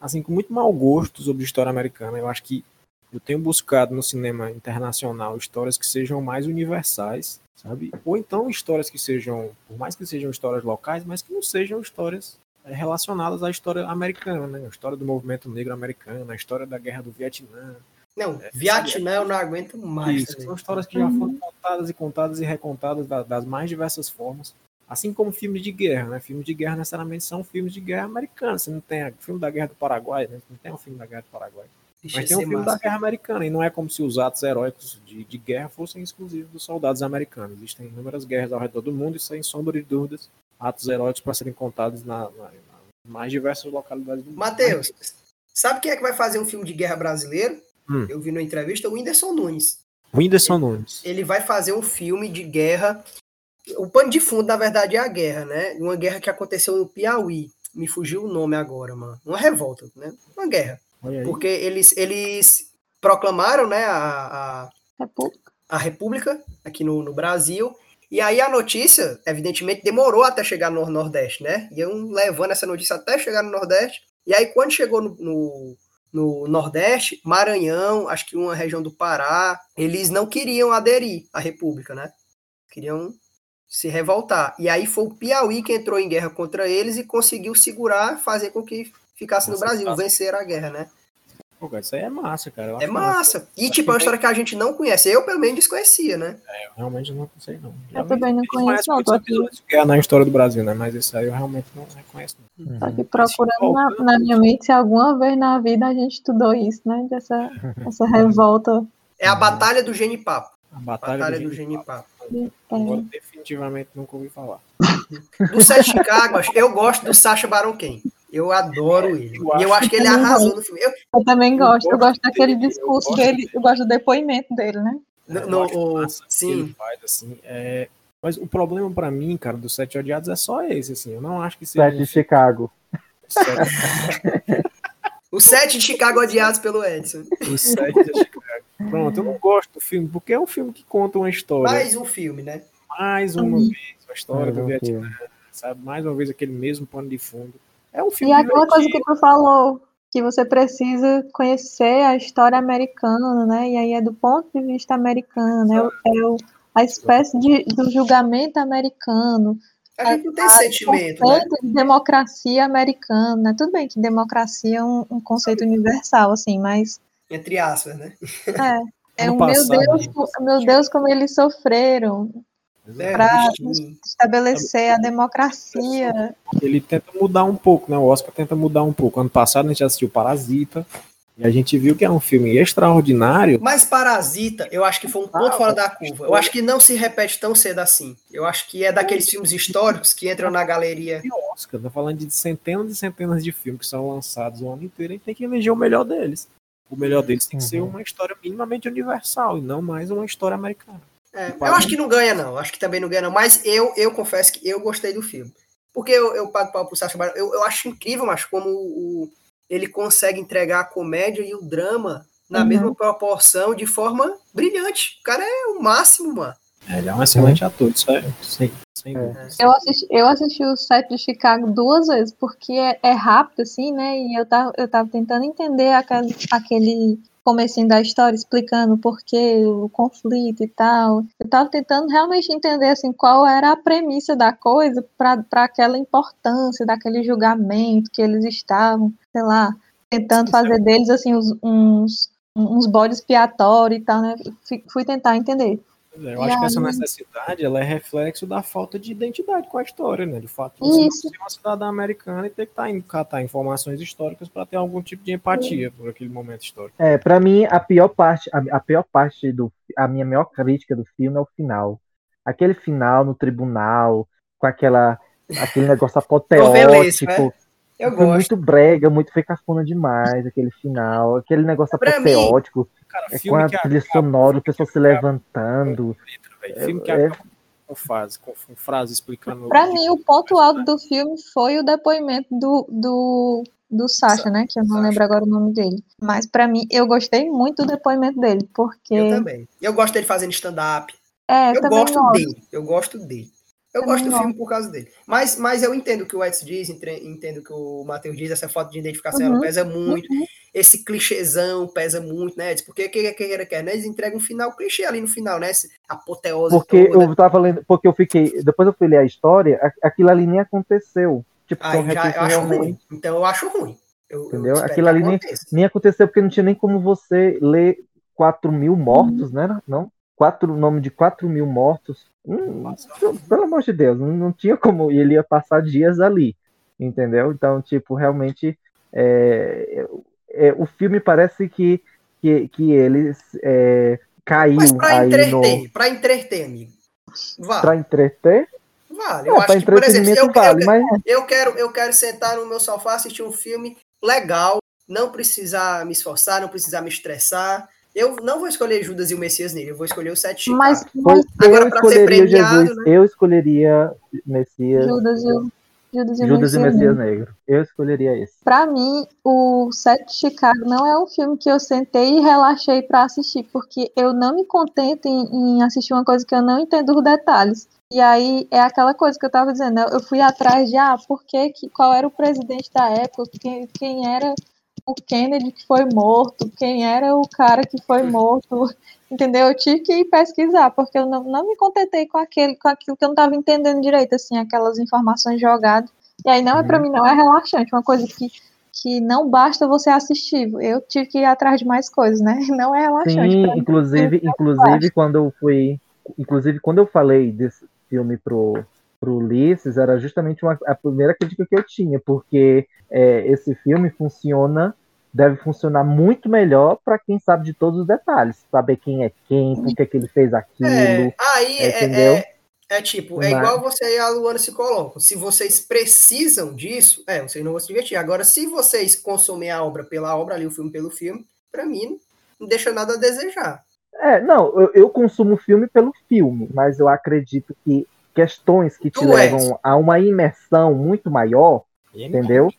assim, com muito mau gosto sobre história americana. Eu acho que eu tenho buscado no cinema internacional histórias que sejam mais universais, sabe? Ou então histórias que sejam, por mais que sejam histórias locais, mas que não sejam histórias eh, relacionadas à história americana, né? A história do movimento negro americano, a história da guerra do Vietnã. Não, Vietnã eu não aguento mais. Isso, também. são histórias que já foram contadas e contadas e recontadas da- das mais diversas formas. Assim como filmes de guerra, né? Filmes de guerra necessariamente são filmes de guerra americanos. Você não tem o filme da Guerra do Paraguai, né? Não tem um filme da Guerra do Paraguai. Deixa Mas tem um filme massa. da guerra americana, e não é como se os atos heróicos de, de guerra fossem exclusivos dos soldados americanos. Existem inúmeras guerras ao redor do mundo e sem sombra de dúvidas, atos heróicos para serem contados na, na- nas mais diversas localidades do mundo. Matheus, sabe quem é que vai fazer um filme de guerra brasileiro? Hum. Eu vi numa entrevista o Whindersson Nunes. Whindersson Nunes. Ele vai fazer um filme de guerra. O pano de fundo, na verdade, é a guerra, né? Uma guerra que aconteceu no Piauí. Me fugiu o nome agora, mano. Uma revolta, né? Uma guerra. Porque eles, eles proclamaram, né, a, a, República. a República aqui no, no Brasil. E aí a notícia, evidentemente, demorou até chegar no Nordeste, né? Iam levando essa notícia até chegar no Nordeste. E aí, quando chegou no, no, no Nordeste, Maranhão, acho que uma região do Pará, eles não queriam aderir à República, né? Queriam se revoltar. E aí foi o Piauí que entrou em guerra contra eles e conseguiu segurar, fazer com que ficasse no Brasil, vencer a guerra, né? Pô, cara, isso aí é massa, cara. Eu É acho massa. E, tipo, é uma história que a gente não conhece. Eu, pelo menos, desconhecia, né? Eu realmente não sei, não. Eu também não conheço, não, tô aqui. de guerra na história do Brasil, né? Mas esse aí eu realmente não reconheço. Não. Tô aqui procurando na, na minha mente se alguma vez na vida a gente estudou isso, né? Dessa essa revolta. É a Batalha do Genipapo. A Batalha, Batalha do do Genipapo. Genipapo. Agora, É, definitivamente nunca ouvi falar. Do Sete Chicago, eu gosto do Sacha Baron Cohen. Eu adoro ele. eu E eu acho que ele arrasou no filme. Eu, eu também gosto, eu gosto gosto daquele dele, eu discurso gosto dele, eu gosto do depoimento dele, né? no, Eu no- o- o sim. faz, assim, é... Mas o problema pra mim, cara, dos Sete Odiados é só esse, assim. Eu não acho que seja Sete de Chicago. Sete- Os Sete de Chicago odiados pelo Edson. os Sete de Chicago. Pronto, eu não gosto do filme, porque é um filme que conta uma história. Mais um filme, né? Mais uma Uhum. vez, a história Mais do Vietnã, sabe? Mais uma vez aquele mesmo pano de fundo. É um filme E aquela coisa divertido. que tu falou, que você precisa conhecer a história americana, né? E aí é do ponto de vista americano, é, o- é o- a espécie de, do julgamento americano, A gente não tem o sentimento, né? conceito de democracia americana. né? Tudo bem que democracia é um, um conceito universal, assim, mas Entre aspas, né? é, é um meu Deus, meu Deus, como eles sofreram É, bichinho. estabelecer a democracia. Ele tenta mudar um pouco, né? O Oscar tenta mudar um pouco. Ano passado a gente assistiu Parasita e a gente viu que é um filme extraordinário. Mas Parasita, eu acho que foi um ponto fora da curva. Eu acho que não se repete tão cedo assim. Eu acho que é daqueles filmes históricos que entram na galeria. E o Oscar, tá falando de centenas e centenas de filmes que são lançados o ano inteiro, a gente tem que eleger o melhor deles. O melhor deles tem que ser Uhum. uma história minimamente universal e não mais uma história americana. É, eu acho que não ganha, não. Acho que também não ganha, não. Mas eu, eu confesso que eu gostei do filme. Porque eu, eu pago pau pro Sacha Baron. Eu, eu acho incrível, mas como o, ele consegue entregar a comédia e o drama na Uhum. mesma proporção de forma brilhante. O cara é o máximo, mano. É, Ele é um excelente ator, isso é sem, sem É. Eu assisti, eu assisti o set de Chicago duas vezes, porque é, é rápido, assim, né? E eu tava, eu tava tentando entender aquele, aquele comecinho da história, explicando o porquê, o conflito e tal. Eu tava tentando realmente entender, assim, qual era a premissa da coisa para aquela importância daquele julgamento que eles estavam, sei lá, tentando fazer deles, assim, uns, uns, uns bodes expiatórios e tal, né? Fui- Fui tentar entender. É, Eu E acho que essa aí- necessidade ela é reflexo da falta de identidade com a história, né? De fato, você não Isso. ser uma cidadã americana e ter que estar indo catar informações históricas para ter algum tipo de empatia por aquele momento histórico. É, para mim a pior parte, a, a pior parte do, a minha maior crítica do filme é o final. Aquele final no tribunal com aquela aquele negócio Novelesco, apoteótico. Eu Foi gosto. muito brega, muito fecafona demais aquele final, aquele negócio Pra mim- apoteótico, Cara, é, com filme a que trilha acaba sonora, o pessoal se levantando. letra, velho. Filme que É- acaba com frase, com, com frase explicando. Pra mim, o ponto alto do filme foi o depoimento do, do, do Sasha, né? Que eu não Sasha. lembro agora o nome dele. Mas pra mim, eu gostei muito do depoimento dele, porque. Eu também. Eu gosto dele fazendo stand-up. É, Eu também gosto gosto. dele. Eu gosto dele. Eu Também gosto do gosto. filme por causa dele. Mas, mas eu entendo o que o Edson diz, entendo o que o Matheus diz, essa foto de identificação ela Uhum. pesa muito. Uhum. Esse clichêzão pesa muito, né? Porque que que quer, né? Eles entregam um final clichê ali no final, né? Esse apoteose Porque toda. eu tava lendo, porque eu fiquei, depois eu fui ler a história, aquilo ali nem aconteceu. Tipo, Aí já, eu acho realmente- ruim. Então eu acho ruim. Eu, eu Entendeu? espero Aquilo ali nem-. Nem aconteceu porque não tinha nem como você ler 4 mil mortos, né? Não? Quatro, o nome de 4 mil mortos. Hum, pelo amor de Deus, não, não tinha como. E ele ia passar dias ali. Entendeu? Então, tipo, realmente. é, é, o filme parece que, que, que ele é, caiu Mas pra aí entreter, no. pra entreter, amigo. Vale. Pra entreter? Vale. É, Eu acho pra que, por exemplo, eu, vale, eu, mas eu quero, eu quero sentar no meu sofá, assistir um filme legal, não precisar me esforçar, não precisar me estressar. Eu não vou escolher Judas e o Messias nele, eu vou escolher o Sete Chicago. Mas, mas Agora, pra ser premiado, Jesus, né? eu escolheria Messias, Judas e o Judas e Judas e Messias Negro. Eu escolheria esse. Pra mim, o Set de Chicago não é um filme que eu sentei e relaxei pra assistir, porque eu não me contento em, em assistir uma coisa que eu não entendo os detalhes. E aí é aquela coisa que eu tava dizendo, eu fui atrás de ah, por que, que qual era o presidente da época, quem, quem era o Kennedy que foi morto, quem era o cara que foi morto, entendeu? Eu tive que ir pesquisar, porque eu não, não me contentei com aquele, com aquilo que eu não tava entendendo direito, assim, aquelas informações jogadas. E aí não é para mim não é relaxante, uma coisa que que não basta você assistir. Eu tive que ir atrás de mais coisas, né? Não é relaxante. Sim, mim. inclusive, inclusive quando eu fui, inclusive quando eu falei desse filme pro pro Ulisses, era justamente uma, a primeira crítica que eu tinha, porque é, esse filme funciona, deve funcionar muito melhor para quem sabe de todos os detalhes, saber quem é quem, por que, que ele fez aquilo. É, aí é, entendeu? é, é tipo, é igual você e a Luana se colocam. Se vocês precisam disso, é, vocês não vão se divertir. Agora, se vocês consomem a obra pela obra ali, o filme pelo filme, pra mim, não deixa nada a desejar. É, não, eu, eu consumo o filme pelo filme, mas eu acredito que questões que te Tu levam a uma imersão muito maior, entendeu?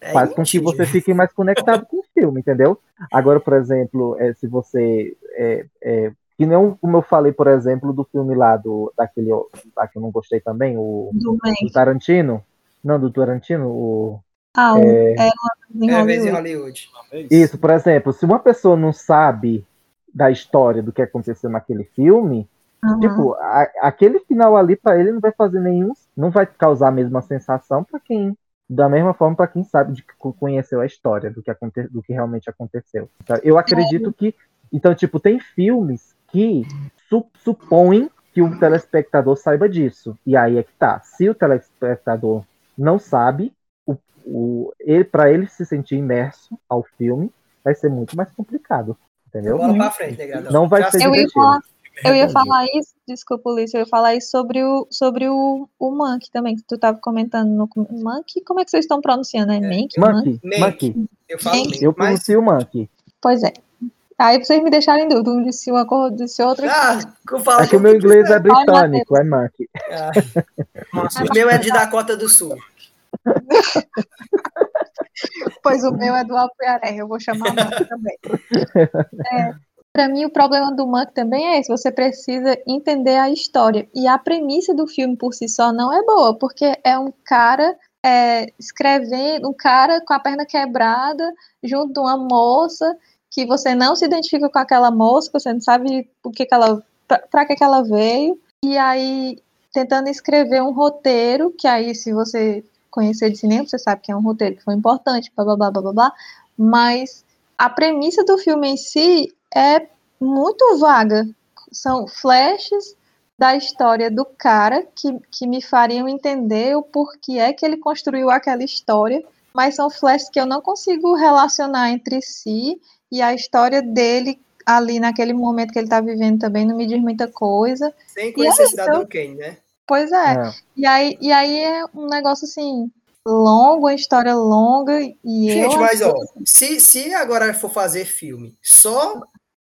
É faz com que você fique mais conectado com o filme, entendeu? Agora, por exemplo, é, se você. É, é, que não como eu falei, por exemplo, do filme lá do daquele lá que eu não gostei também, o Do do Tarantino. Não, do Tarantino, o. Ah, o É, é, em É, vez em Hollywood. Hollywood. isso, por exemplo, se uma pessoa não sabe da história do que aconteceu naquele filme, Aham. tipo, a- aquele final ali pra ele não vai fazer nenhum, não vai causar a mesma sensação pra quem da mesma forma para quem sabe de que conheceu a história do que, aconte, do que realmente aconteceu. Então, eu acredito que. Então, tipo, tem filmes que su, supõem que o telespectador saiba disso. E aí é que tá. Se o telespectador não sabe, o, o, ele, para ele se sentir imerso ao filme, vai ser muito mais complicado. Entendeu? Bola pra frente. Não vai Já ser. Eu ia falar, eu ia falar isso, desculpa, Ulisses, eu ia falar isso sobre o, sobre o, o Monkey também, que tu tava comentando no Monkey, como é que vocês estão pronunciando? É Mank? Monkey? Monkey, Mank. Monkey. Eu falo mesmo, Eu mas pronuncio Monkey. Pois é. Aí vocês me deixaram em dúvida. Um disse uma cor, disse outra. Ah, eu falo É que o meu inglês é britânico, é Monkey. Ah, Nossa, o meu é de Dakota do Sul. Pois o meu é do Alpuiaré, eu vou chamar o Monk também. É, para mim, o problema do Monk também é esse: você precisa entender a história. E a premissa do filme por si só não é boa, porque é um cara é, escrevendo, um cara com a perna quebrada, junto de uma moça, que você não se identifica com aquela moça, você não sabe o que, que ela. para que, que ela veio. E aí, tentando escrever um roteiro, que aí, se você conhecer de cinema, você sabe que é um roteiro que foi importante, blá blá blá blá blá, blá mas a premissa do filme em si é muito vaga. São flashes da história do cara que, que me fariam entender o porquê é que ele construiu aquela história, mas são flashes que eu não consigo relacionar entre si e a história dele ali naquele momento que ele está vivendo também não me diz muita coisa. Sem conhecer é Cidadão isso. Kane, né? Pois é. É. E aí, e aí é um negócio assim, longo, uma história longa, e Gente, eu. mas ó, se, se agora for fazer filme, só.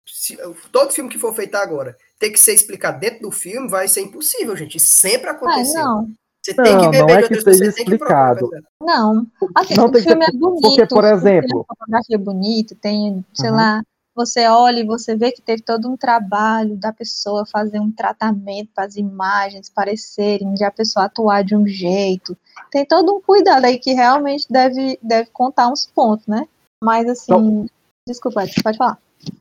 Se- todo filme que for feito agora ter que ser explicado dentro do filme, vai ser impossível, gente. Isso sempre Ah, aconteceu. não, Você Não, tem que não é que seja pessoas, você tem que provar, explicado. verdade. não. Assim, Não o tem que filme ser- é bonito. porque, por tem exemplo- a fotografia bonita, tem, sei Uhum. lá, você olha e você vê que teve todo um trabalho da pessoa fazer um tratamento para as imagens parecerem, de a pessoa atuar de um jeito. Tem todo um cuidado aí que realmente deve, deve contar uns pontos, né? Mas assim, Então desculpa, pode falar.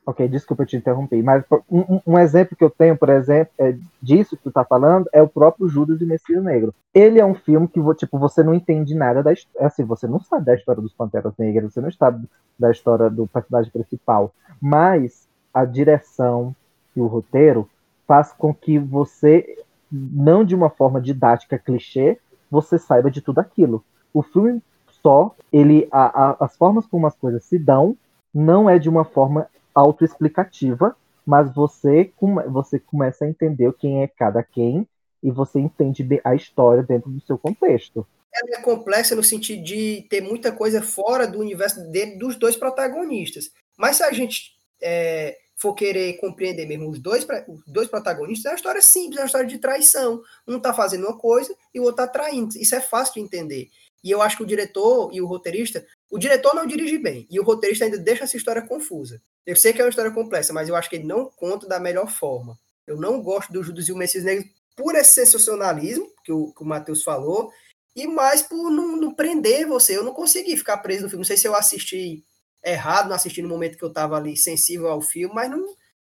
Ok, desculpa te interromper, mas um, um- exemplo que eu tenho, por exemplo, é disso que tu tá falando, é o próprio Judas e Messias Negro. Ele é um filme que, tipo, você não entende nada da história, assim, você não sabe da história dos Panteras Negras, você não sabe da história do personagem principal, mas a direção e o roteiro faz com que você, não de uma forma didática clichê, você saiba de tudo aquilo. O filme só, ele, a- a- as formas como as coisas se dão, não é de uma forma autoexplicativa, mas você, você começa a entender quem é cada quem e você entende a história dentro do seu contexto. Ela é complexa no sentido de ter muita coisa fora do universo dos dois protagonistas. Mas se a gente é, for querer compreender mesmo os dois, os dois protagonistas, é uma história simples, é uma história de traição. Um tá fazendo uma coisa e o outro tá traindo. Isso é fácil de entender. E eu acho que o diretor e o roteirista, o diretor não dirige bem, e o roteirista ainda deixa essa história confusa. Eu sei que é uma história complexa, mas eu acho que ele não conta da melhor forma. Eu não gosto do Judas e o Messias Negro por esse sensacionalismo que o, que o Matheus falou, e mais por não, não prender você. Eu não consegui ficar preso no filme. Não sei se eu assisti errado, não assisti no momento que eu estava ali sensível ao filme, mas não,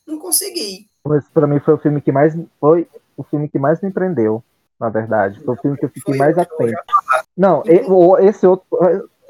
não consegui. Mas para mim foi o filme que mais foi o filme que mais me prendeu, na verdade. Foi o filme que eu fiquei Foi mais atento. Não, esse outro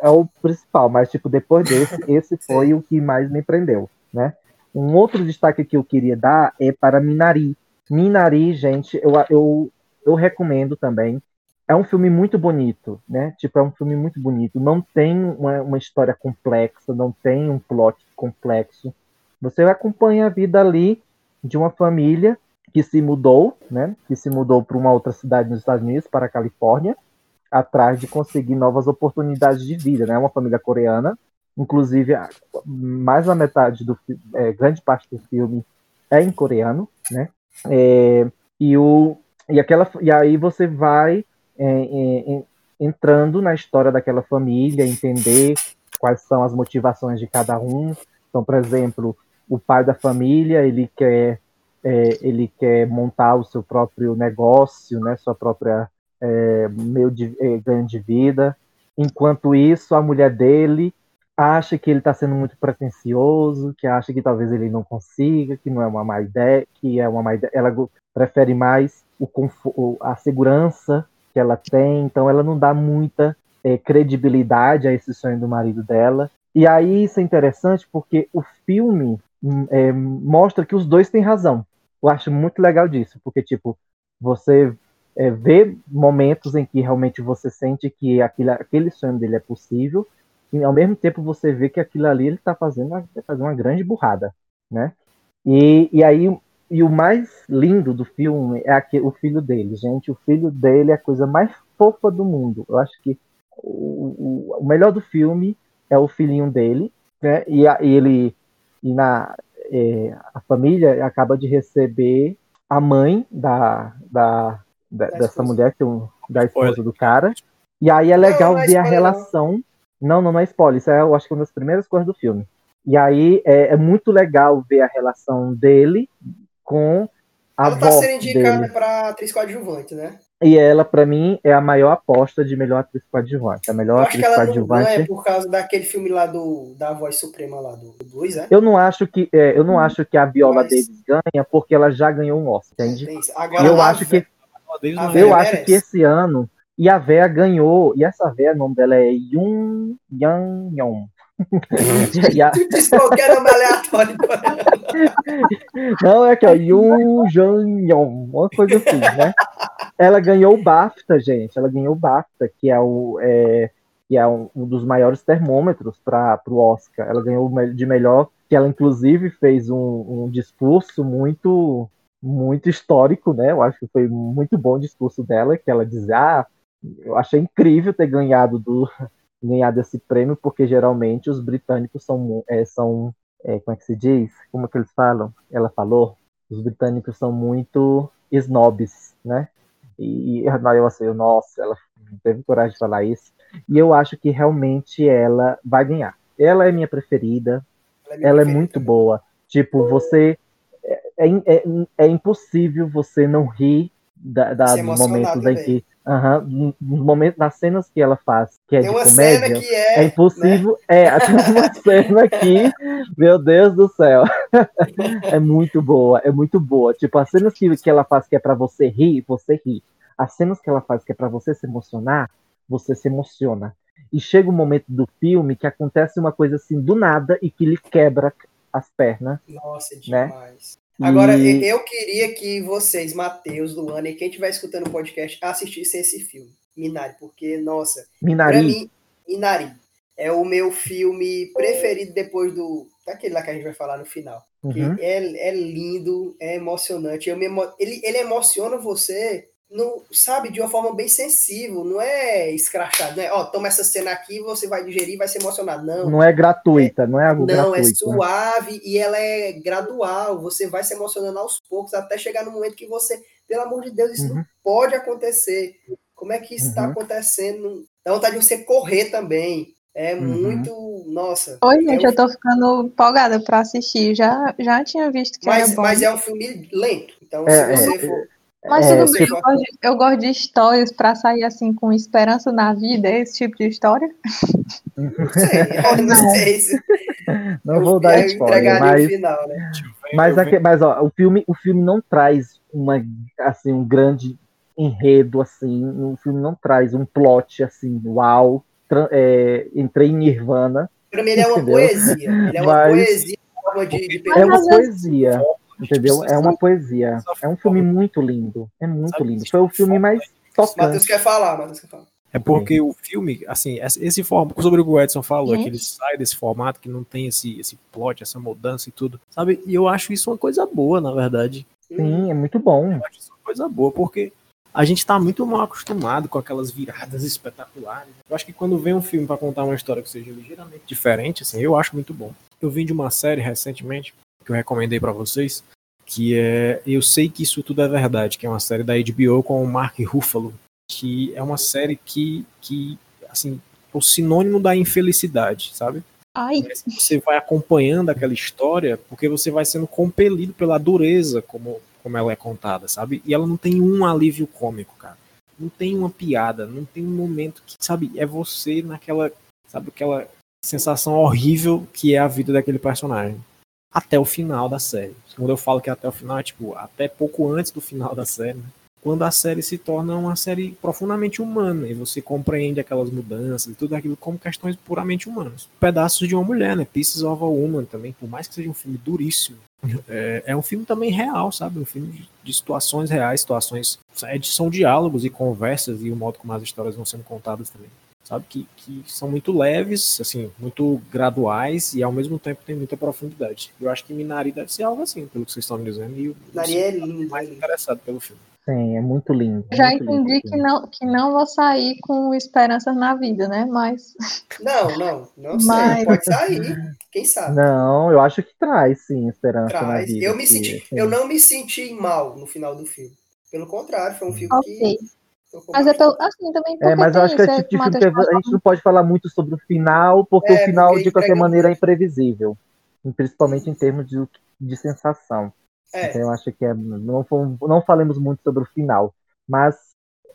é o principal, mas tipo depois desse, esse foi o que mais me prendeu, né? Um outro destaque que eu queria dar é para Minari. Minari, gente, eu, eu, eu recomendo também. É um filme muito bonito, né? Tipo, é um filme muito bonito. Não tem uma, uma história complexa, não tem um plot complexo. Você acompanha a vida ali de uma família que se mudou, né? Que se mudou para uma outra cidade nos Estados Unidos, para a Califórnia, atrás de conseguir novas oportunidades de vida, né? Uma família coreana, inclusive mais da metade do é, grande parte do filme é em coreano, né? É, e o e aquela e aí você vai é, é, é, entrando na história daquela família, entender quais são as motivações de cada um. Então, por exemplo, o pai da família ele quer é, ele quer montar o seu próprio negócio, né? Sua própria é, meio de é, ganho de vida. Enquanto isso, a mulher dele acha que ele está sendo muito pretensioso, que acha que talvez ele não consiga, que não é uma má ideia, que é uma má ideia. Ela prefere mais o a segurança que ela tem, então ela não dá muita é, credibilidade a esse sonho do marido dela. E aí isso é interessante porque o filme hum, é, mostra que os dois têm razão. Eu acho muito legal disso, porque tipo você é, vê momentos em que realmente você sente que aquilo, aquele sonho dele é possível, e ao mesmo tempo você vê que aquilo ali ele está fazendo, uma- tá fazendo uma grande burrada, né? E, e aí e o mais lindo do filme é aquele, o filho dele, gente. O filho dele é a coisa mais fofa do mundo. Eu acho que o, o, o melhor do filme é o filhinho dele, né? E, a- e ele e na é, a família acaba de receber a mãe da, da, da dessa mulher, que é um- da esposa do cara. E aí é legal não é ver a relação. Não, não, não é spoiler, isso é, eu acho que uma das primeiras coisas do filme. E aí é, é muito legal ver a relação dele com a Ela tá sendo indicada dele. pra atriz coadjuvante, né? E ela, pra mim, é a maior aposta de melhor atriz coadjuvante. A Eu melhor acho que atriz ela não coadjuvante. por causa daquele filme lá do, da voz suprema lá do, do Blues, né? Eu não acho que é, eu não acho que a Viola Mas- Davis ganha porque ela já ganhou um Oscar, entende? Agora, eu acho que é- eu acho merece. que esse ano e a Véia ganhou e essa Véia, o nome dela é Yun Yang Yong. A- Tu disse qualquer nome aleatório. Não, é aqui, ó, Yoon Jong Yong, uma coisa assim, né? Ela ganhou o BAFTA, gente. Ela ganhou o BAFTA, que é o é, que é um, um dos maiores termômetros para o Oscar. Ela ganhou de melhor, que ela inclusive fez um, um discurso muito muito histórico, né? Eu acho que foi muito bom o discurso dela, que ela diz, ah, eu achei incrível ter ganhado do ganhado esse prêmio, porque geralmente os britânicos são é, são é, como é que se diz? Como é que eles falam? Ela falou, os britânicos são muito snobs, né? E, e eu assim, nossa, ela teve coragem de falar isso. E eu acho que realmente ela vai ganhar. Ela é minha preferida, minha ela é muito boa. Tipo, você. É, é, é, é impossível você não rir da, da- Se dos momentos em que. Nos momentos, nas cenas que ela faz, que é Tem de uma comédia. cena que é. É impossível. É, tem uma cena aqui, meu Deus do céu. É muito boa, é muito boa. Tipo, as cenas que, que ela faz que é pra você rir, você ri. As cenas que ela faz que é pra você se emocionar, você se emociona. E chega um momento do filme que acontece uma coisa assim do nada e que lhe quebra as pernas. Nossa, é né? Agora, E- eu queria que vocês, Matheus, Luana e quem estiver escutando o podcast, assistissem esse filme, Minari, porque, nossa, pra Minari, mim, Minari é o meu filme preferido depois do. daquele lá que a gente vai falar no final. Que Uhum. é, é lindo, é emocionante. Eu me emo- ele, ele emociona você, no, sabe, de uma forma bem sensível. Não é escrachado, não é, ó, toma essa cena aqui, você vai digerir, vai se emocionar. Não, não é gratuita, não é algo não, é gratuito. né? suave e ela é gradual. Você vai se emocionando aos poucos até chegar no momento que você, pelo amor de Deus, isso Uhum. não pode acontecer. Como é que isso está Uhum. acontecendo? Dá vontade de você correr também. É Uhum. muito. Nossa. Oi, gente, É um- eu tô ficando empolgada pra assistir. Já, já tinha visto que Mas, era bom. mas é um filme lento. Então, É, se é, você for. Mas É, tudo bem, se eu gosto, de, eu gosto de histórias pra sair assim com esperança na vida, esse tipo de história. Não sei, não sei se Não vou dar spoiler, mas o final, né? Mas, Eu aque- mas ó, o filme, o filme não traz uma, assim, um grande enredo, assim, o filme não traz um plot, assim, uau, é, entrei em Nirvana, Pra mim, ele é uma Entendeu? poesia. Ele é uma Mas- poesia de, de é uma poesia, entendeu? É uma poesia, é um filme muito lindo, é muito lindo, foi o filme mais Matheus tocante. quer falar, Matheus quer falar. É porque o filme, assim, esse formato, sobre o que o Edson falou, é que ele sai desse formato, que não tem esse, esse plot, essa mudança e tudo, sabe? E eu acho isso uma coisa boa, na verdade. Sim, é muito bom. Eu acho isso uma coisa boa, porque a gente tá muito mal acostumado com aquelas viradas espetaculares. Eu acho que quando vem um filme pra contar uma história que seja ligeiramente diferente, assim, eu acho muito bom. Eu vim de uma série recentemente, que eu recomendei pra vocês, que é Eu Sei Que Isso Tudo é Verdade, que é uma série da HBO com o Mark Ruffalo, que é uma série que, que assim, é o sinônimo da infelicidade, sabe? Ai, você vai acompanhando aquela história porque você vai sendo compelido pela dureza como, como ela é contada, sabe? E ela não tem um alívio cômico, cara. Não tem uma piada, não tem um momento que, sabe, é você naquela, sabe, aquela sensação horrível que é a vida daquele personagem. Até o final da série. Quando eu falo que até o final, é tipo, até pouco antes do final da série, né? quando a série se torna uma série profundamente humana e você compreende aquelas mudanças e tudo aquilo como questões puramente humanas. Pedaços de uma mulher, né? Pieces of a Woman também, por mais que seja um filme duríssimo, é, é um filme também real, sabe? Um filme de, de situações reais, situações. É são diálogos e conversas e o modo como as histórias vão sendo contadas também. Sabe? Que, que são muito leves, assim, muito graduais e ao mesmo tempo tem muita profundidade. Eu acho que Minari deve ser algo assim, pelo que vocês estão me dizendo. E eu, Minari eu é sou lindo, mais é lindo. interessado pelo filme. Sim, é muito lindo. Já muito lindo entendi esse que não, que não vou sair com esperanças na vida, né? Mas Não, não, não sei. Mas- Pode sair. Quem sabe? Não, eu acho que traz, sim, esperança na Traz. vida. Eu me senti, eu não me senti mal no final do filme. Pelo contrário, foi um filme ok. que Mas é pelo, assim, também É, mas eu acho que é isso, o tipo de filme que a gente não pode falar muito sobre o final, porque É, o final, porque de qualquer entrega maneira, é imprevisível. Principalmente em termos de, de sensação. É, Então eu acho que é, não, não falemos muito sobre o final, mas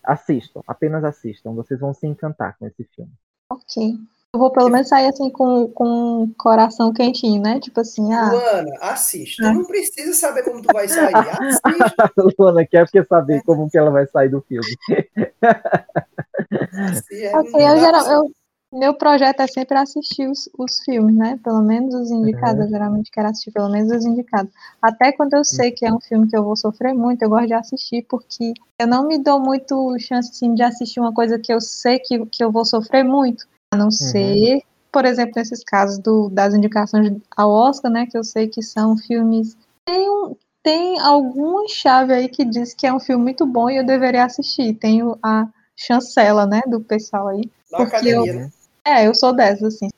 assistam, apenas assistam. Vocês vão se encantar com esse filme. Ok. Eu vou pelo menos sair assim com, com o coração quentinho, né? Tipo assim, ah, Luana, assiste. Tu É. não precisa saber como tu vai sair. Assiste. A Luana quer porque saber como que ela vai sair do filme. assiste. É, ok, não eu geral, eu, meu projeto é sempre assistir os, os filmes, né? Pelo menos os indicados, Uhum. eu geralmente quero assistir pelo menos os indicados. Até quando eu sei que é um filme que eu vou sofrer muito, eu gosto de assistir, porque eu não me dou muito chance assim, de assistir uma coisa que eu sei que, que eu vou sofrer muito. A não ser, por exemplo, nesses casos do, das indicações ao Oscar, né? Que eu sei que são filmes. Tem, um, tem alguma chave aí que diz que é um filme muito bom e eu deveria assistir. Tenho a chancela, né, do pessoal aí. Na porque academia, eu- né? É, eu sou dessas, assim.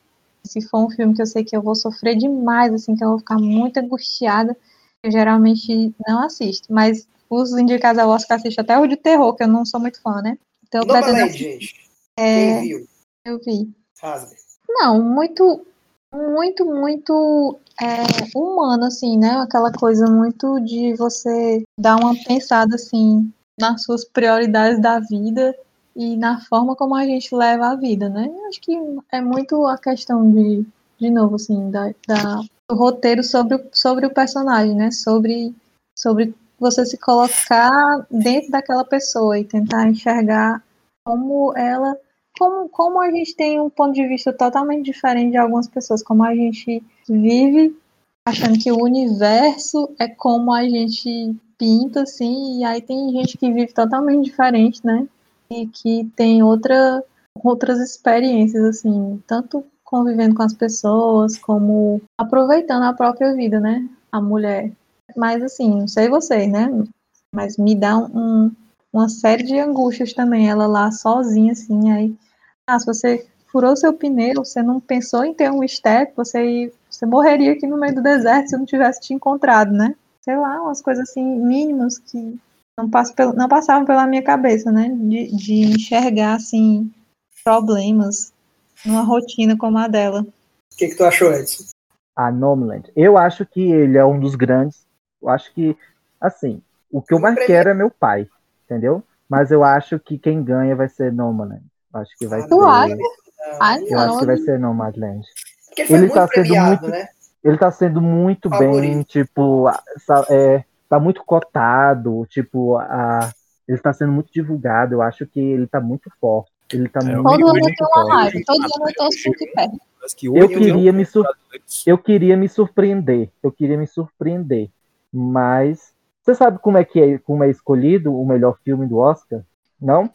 Se for um filme que eu sei que eu vou sofrer demais, assim, que eu vou ficar muito angustiada, eu geralmente não assisto. Mas os indicados ao Oscar eu assisto até o de terror, que eu não sou muito fã, né? Então eu Nomadland, gente. É, Quem viu? Eu vi. Rasga. Não, muito, muito, muito é, humano, assim, né? Aquela coisa muito de você dar uma pensada, assim, nas suas prioridades da vida e na forma como a gente leva a vida, né? Eu acho que é muito a questão de, de novo, assim, da, da- do roteiro sobre, o- sobre o personagem, né? Sobre, sobre você se colocar dentro daquela pessoa e tentar enxergar como ela como, como a gente tem um ponto de vista totalmente diferente de algumas pessoas, como a gente vive achando que o universo é como a gente pinta, assim, e aí tem gente que vive totalmente diferente, né? E que tem outra, outras experiências, assim, tanto convivendo com as pessoas, como aproveitando a própria vida, né? A mulher. Mas, assim, não sei vocês, né? Mas me dá um, uma série de angústias também, ela lá sozinha, assim, aí ah, se você furou seu pneu, você não pensou em ter um step, você, você morreria aqui no meio do deserto se eu não tivesse te encontrado, né? Sei lá, umas coisas assim mínimas que não, passam pelo, não passavam pela minha cabeça, né? De, de enxergar, assim, problemas numa rotina como a dela. O que, que tu achou, Edson? A Nomadland. Eu acho que ele é um dos grandes. Eu acho que, assim, o que eu mais quero é meu pai, entendeu? Mas eu acho que quem ganha vai ser Nomadland. Eu Acho que vai Ah, ser. Tu acha? Não, Ah, Eu acho não, que vai ser Nomadland. Porque ele foi Ele muito tá sendo premiado, muito- né? Ele tá sendo muito bem, Favorito. tipo, a- sa- é, tá muito cotado, tipo, a, ele tá sendo muito divulgado. Eu acho que ele tá muito forte. Ele tá É, muito, Todo ano muito tem uma live, todo ano eu torço pro que perde. Parece que Eu queria me de sur-. Eu queria me surpreender. Eu queria me surpreender. Mas você sabe como é que é, como é escolhido o melhor filme do Oscar? Não?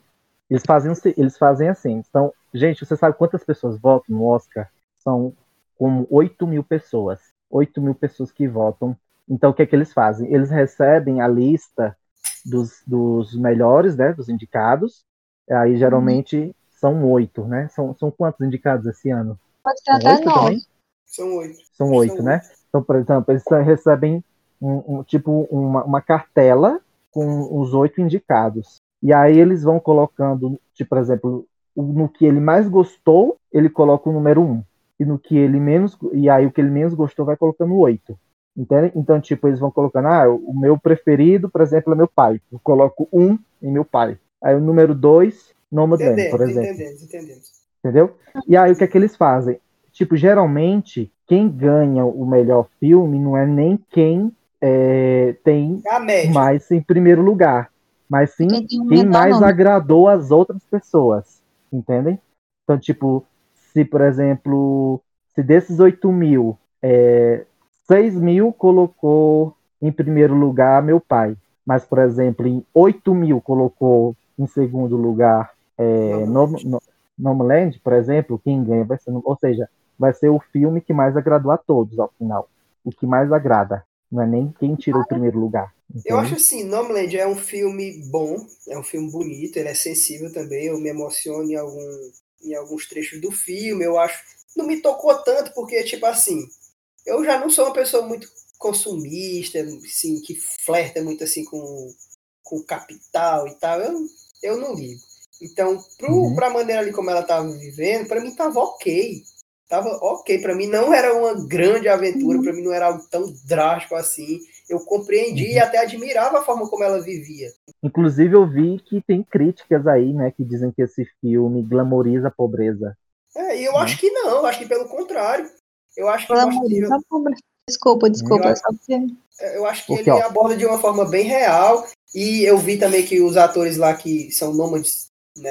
Eles fazem, eles fazem assim. Então, gente, você sabe quantas pessoas votam no Oscar? São como 8 mil pessoas. 8 mil pessoas que votam. Então, o que é que eles fazem? Eles recebem a lista dos, dos melhores, né? Dos indicados. Aí, geralmente, são oito, né? São, são quantos indicados esse ano? Pode ser São até oito nove. São oito. São oito, né? Então, por exemplo, eles recebem um, um- tipo uma, uma cartela com os oito indicados. E aí eles vão colocando, tipo, por exemplo, o- no que ele mais gostou, ele coloca o número um. E no que ele menos. E aí o que ele menos gostou vai colocando oito. Entende? Então, tipo, eles vão colocando, ah, o meu preferido, por exemplo, é meu pai. Eu coloco um em meu pai. Aí o número dois, Nomadland, por exemplo. entendemos, entendemos. Entendeu? E aí o que é que eles fazem? Tipo, geralmente, quem ganha o melhor filme não é nem quem é, tem É mais em primeiro lugar, mas sim um quem mais nome. agradou as outras pessoas. Entendem? Então, tipo, se, por exemplo, se desses 8 mil, é, 6 mil colocou em primeiro lugar meu pai, mas, por exemplo, em 8 mil colocou em segundo lugar é, no, no, Nomadland, por exemplo, quem ganha vai ser, ou seja, vai ser o filme que mais agradou a todos ao final. O que mais agrada. Não é nem quem tirou o primeiro lugar. Eu acho assim, Nomadland é um filme bom, é um filme bonito, ele é sensível também, eu me emociono em, algum, em alguns trechos do filme, eu acho. Não me tocou tanto, porque, tipo assim, eu já não sou uma pessoa muito consumista, assim, que flerta muito assim com, com o capital e tal. Eu, eu não ligo. Então, pro, uhum. pra maneira ali como ela tava vivendo, para mim tava ok. Tava ok. para mim não era uma grande aventura, uhum. para mim não era algo tão drástico assim. Eu compreendi uhum. e até admirava a forma como ela vivia. Inclusive, eu vi que tem críticas aí, né, que dizem que esse filme glamoriza a pobreza. É, e eu acho que não, eu acho que pelo contrário. Eu acho que. Glamoriza a pobreza. Desculpa, desculpa. Eu, acho, eu acho que ele aborda de uma forma bem real. E eu vi também que os atores lá que são nômades né,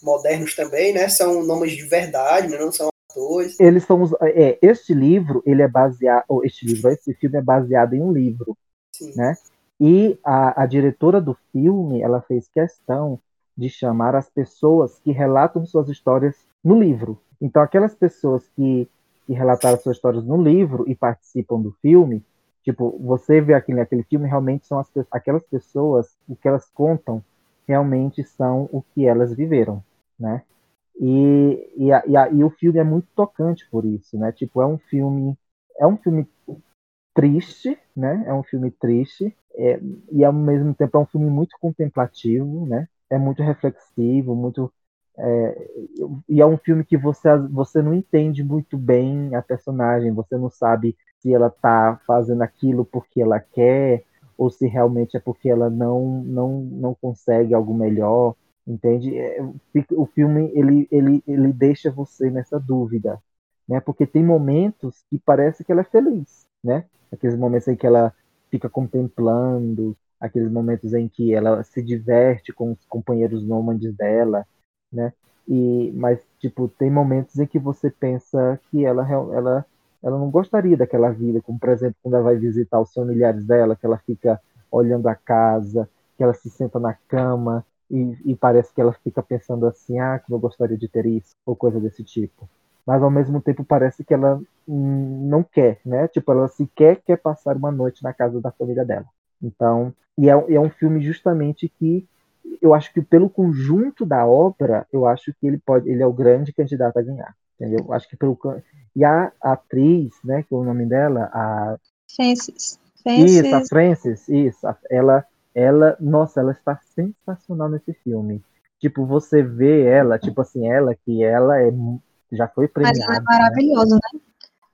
modernos também, né? São nômades de verdade, né, não são atores. Eles são os, é, este livro, ele é baseado, ou este livro, esse filme é baseado em um livro, Sim. né? E a, a diretora do filme, ela fez questão de chamar as pessoas que relatam suas histórias no livro. Então, aquelas pessoas que que relataram suas histórias no livro e participam do filme, tipo, você vê aquele, aquele filme, realmente são as, aquelas pessoas, o que elas contam realmente são o que elas viveram, né? E, e, a, e, a, e, o filme é muito tocante por isso, né? Tipo, é um filme, é um filme triste, né? É um filme triste é, e ao mesmo tempo é um filme muito contemplativo, né? É muito reflexivo, muito é, e é um filme que você, você não entende muito bem a personagem, você não sabe se ela está fazendo aquilo porque ela quer ou se realmente é porque ela não não, não consegue algo melhor, entende? É, o filme ele, ele, ele deixa você nessa dúvida, né? Porque tem momentos que parece que ela é feliz, né? Aqueles momentos em que ela fica contemplando, aqueles momentos em que ela se diverte com os companheiros nômades dela, né? E, mas, tipo, tem momentos em que você pensa que ela, ela, ela não gostaria daquela vida, como, por exemplo, quando ela vai visitar os familiares dela, que ela fica olhando a casa, que ela se senta na cama e, e parece que ela fica pensando assim, ah, como eu gostaria de ter isso, ou coisa desse tipo. Mas, ao mesmo tempo, parece que ela hum, não quer, né? Tipo, ela sequer quer passar uma noite na casa da família dela. Então, e é, é um filme justamente que eu acho que pelo conjunto da obra, eu acho que ele pode, ele é o grande candidato a ganhar, entendeu? Eu acho que pelo e a atriz, né, que é o nome dela, a Frances. Frances. Isso, a Frances, isso, ela, ela, nossa, ela está sensacional nesse filme. Tipo, você vê ela, tipo assim, ela que ela é já foi premiada. Mas ela é né? maravilhosa, né? né?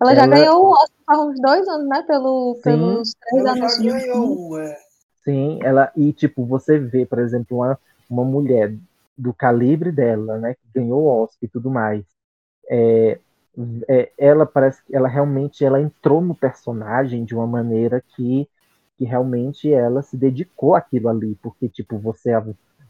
Ela, ela, já ganhou o Oscar há uns dois anos, né? Pelo, Sim, pelos três anos de ganhou, é. Sim, ela e tipo você vê, por exemplo, uma, uma mulher do calibre dela, né, que ganhou o Oscar e tudo mais. É, é, ela parece que ela realmente ela entrou no personagem de uma maneira que que realmente ela se dedicou àquilo ali, porque tipo você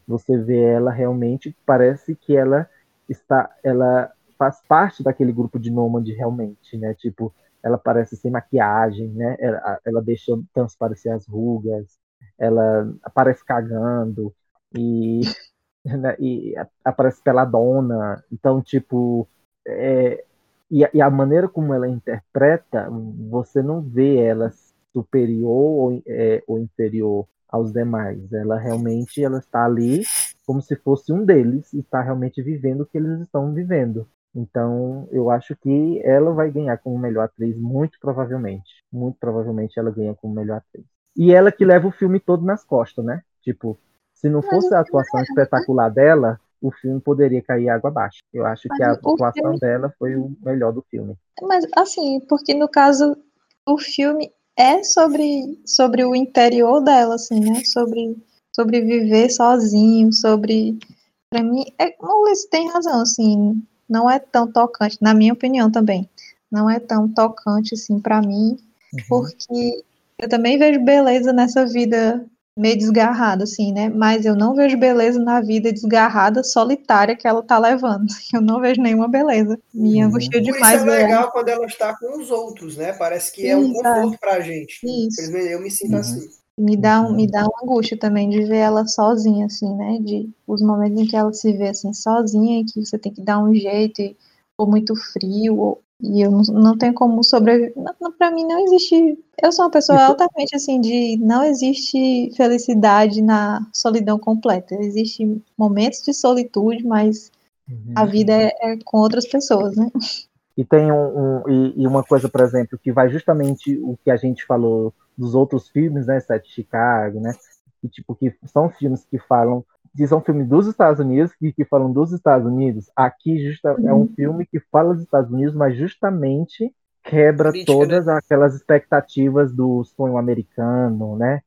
você vê ela realmente parece que ela está ela faz parte daquele grupo de nômade realmente, né? Tipo, ela parece sem maquiagem, né? Ela, ela deixa transparecer as rugas, ela aparece cagando e, né, e aparece peladona. Então, tipo, é, e, a, e, a maneira como ela interpreta, você não vê ela superior ou, é, ou inferior aos demais. Ela realmente ela está ali como se fosse um deles e está realmente vivendo o que eles estão vivendo. Então, eu acho que ela vai ganhar como melhor atriz, muito provavelmente. Muito provavelmente ela ganha como melhor atriz. E ela que leva o filme todo nas costas, né? Tipo, se não fosse a atuação espetacular dela, o filme poderia cair água abaixo. Eu acho Mas que a atuação filme... dela foi o melhor do filme. Mas, assim, porque no caso, o filme é sobre, sobre o interior dela, assim, né? Sobre, sobre viver sozinho, sobre. Pra mim, é, o Luiz tem razão, assim, não é tão tocante, na minha opinião também. Não é tão tocante, assim, para mim, uhum. porque eu também vejo beleza nessa vida meio desgarrada, assim, né? Mas eu não vejo beleza na vida desgarrada, solitária que ela tá levando. Eu não vejo nenhuma beleza. Me uhum. angustia demais. Isso é legal quando ela está com os outros, né? Parece que é um conforto pra gente. Isso. Eu me sinto uhum. assim. Me dá, um, me dá uma angústia também de ver ela sozinha, assim, né? De os momentos em que ela se vê assim, sozinha, e que você tem que dar um jeito, e, ou muito frio, ou, e eu não, não tenho como sobreviver. Para mim não existe. Eu sou uma pessoa altamente assim de não existe felicidade na solidão completa. Existem momentos de solitude, mas uhum. a vida é, é, com outras pessoas, né? E tem um, um e, e, uma coisa, por exemplo, que vai justamente o que a gente falou dos outros filmes, né, Sete Chicago, né, que tipo que são filmes que falam que são filmes dos Estados Unidos e que falam dos Estados Unidos. Aqui justa, uhum. é um uhum. filme que fala dos Estados Unidos, mas justamente quebra Crítica, todas né? aquelas expectativas do sonho americano, né?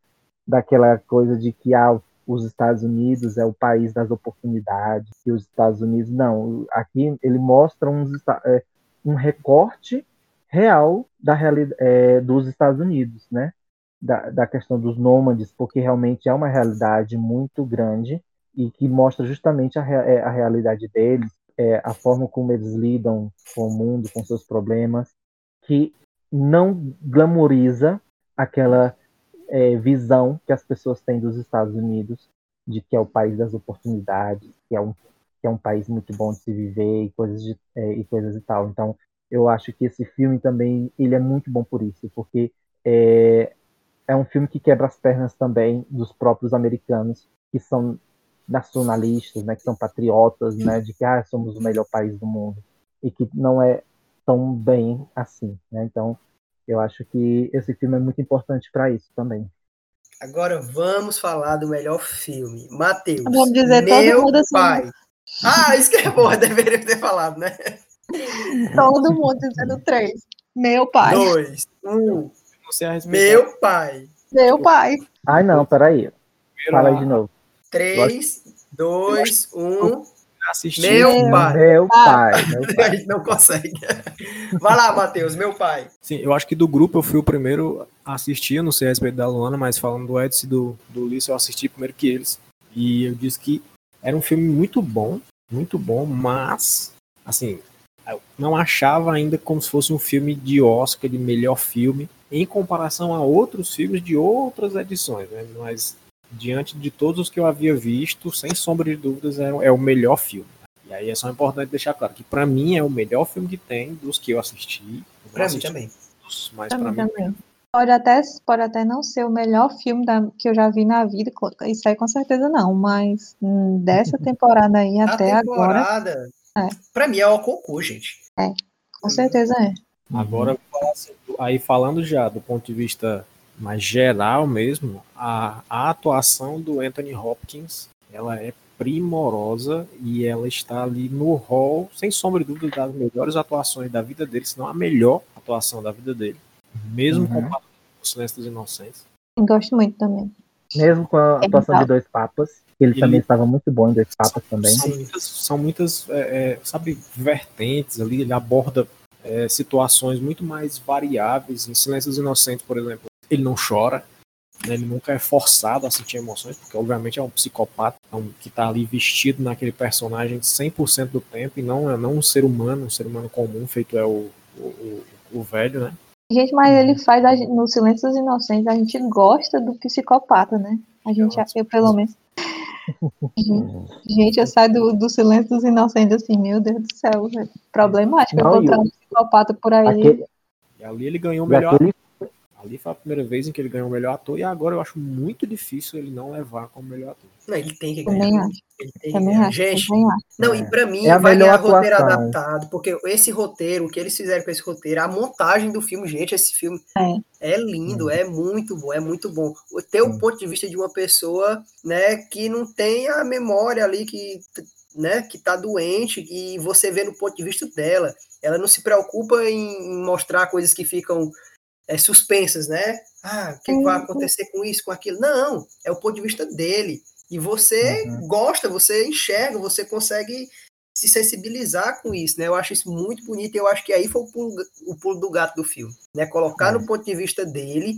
Daquela coisa de que ah, os Estados Unidos é o país das oportunidades, e os Estados Unidos não. Aqui ele mostra uns, é, um recorte real da realidade é, dos Estados Unidos, né? Da, da questão dos nômades, porque realmente é uma realidade muito grande e que mostra justamente a, é, a realidade deles, é, a forma como eles lidam com o mundo, com seus problemas, que não glamoriza aquela é, visão que as pessoas têm dos Estados Unidos, de que é o país das oportunidades, que é um, que é um país muito bom de se viver e coisas, de, é, e coisas e tal. Então, eu acho que esse filme também ele é muito bom por isso, porque é, é um filme que quebra as pernas também dos próprios americanos, que são nacionalistas, né, que são patriotas, né, de que ah, somos o melhor país do mundo e que não é tão bem assim, né? Então, eu acho que esse filme é muito importante para isso também. Agora vamos falar do melhor filme. Matheus. Vamos dizer meu todo mundo assim. pai. Ah, isso que é bom, deveria ter falado, né? Todo mundo dizendo três. Meu pai. Dois. Um. Meu pai. Meu pai. Ai, não, peraí. Fala aí de novo. Três, dois, um. Assistir. Meu pai. Meu pai. Meu pai. A gente não consegue. Vai lá, Matheus, meu pai. Sim, eu acho que do grupo eu fui o primeiro a assistir, não sei a respeito da Luana, mas falando do Edson e do, do Ulisses, eu assisti primeiro que eles. E eu disse que era um filme muito bom, muito bom, mas, assim, eu não achava ainda como se fosse um filme de Oscar, de melhor filme, em comparação a outros filmes de outras edições, né? Mas diante de todos os que eu havia visto, sem sombra de dúvidas, é, é o melhor filme. E aí é só importante deixar claro que para mim é o melhor filme que tem dos que eu assisti. Para mim também. Todos, mas para mim também. Pode até, pode até não ser o melhor filme da, que eu já vi na vida, isso aí com certeza não, mas hum, dessa temporada aí até temporada, agora. É. Pra mim é o cocô, gente. É, com certeza é. Agora, assim, aí falando já do ponto de vista mais geral mesmo, a, a atuação do Anthony Hopkins, ela é primorosa e ela está ali no hall, sem sombra de dúvida, das melhores atuações da vida dele, se não a melhor atuação da vida dele, mesmo uhum. comparado com o Silêncio dos Inocentes. Gosto muito também. Mesmo com a é atuação é de Dois Papas, ele, ele, também estava muito bom em Dois Papas também. São muitas, são muitas é, é, sabe, vertentes ali, ele aborda é, situações muito mais variáveis. Em Silêncios Inocentes, por exemplo, ele não chora, né, ele nunca é forçado a sentir emoções, porque obviamente é um psicopata é um, que está ali vestido naquele personagem 100% do tempo e não é não um ser humano, um ser humano comum, feito é o, o, o, o velho, né? Gente, mas ele faz a, no Silêncio dos Inocentes, a gente gosta do psicopata, né? A gente, eu, eu pelo menos. Gente, eu saio do, do Silêncio dos Inocentes assim, meu Deus do céu, é problemático não, encontrar um psicopata por aí. Aquele... E ali ele ganhou o melhor. Aquele Ali foi a primeira vez em que ele ganhou o melhor ator e agora eu acho muito difícil ele não levar como melhor ator. Não, ele tem que ganhar. Também acho. Ele tem Também que ganhar. Acho. Gente, não, é. e pra mim é vai ganhar roteiro adaptado, porque esse roteiro, o que eles fizeram com esse roteiro, a montagem do filme, gente, esse filme é, é lindo, hum. é muito bom, é muito bom. Ter o ponto de vista de uma pessoa, né, que não tem a memória ali que né, que tá doente e você vê no ponto de vista dela. Ela não se preocupa em mostrar coisas que ficam é, suspensas, né? Ah, o que, que vai uhum. acontecer com isso, com aquilo? Não, é o ponto de vista dele. E você uhum. gosta, você enxerga, você consegue se sensibilizar com isso, né? Eu acho isso muito bonito e eu acho que aí foi o pulo, o pulo do gato do filme, né? Colocar uhum. no ponto de vista dele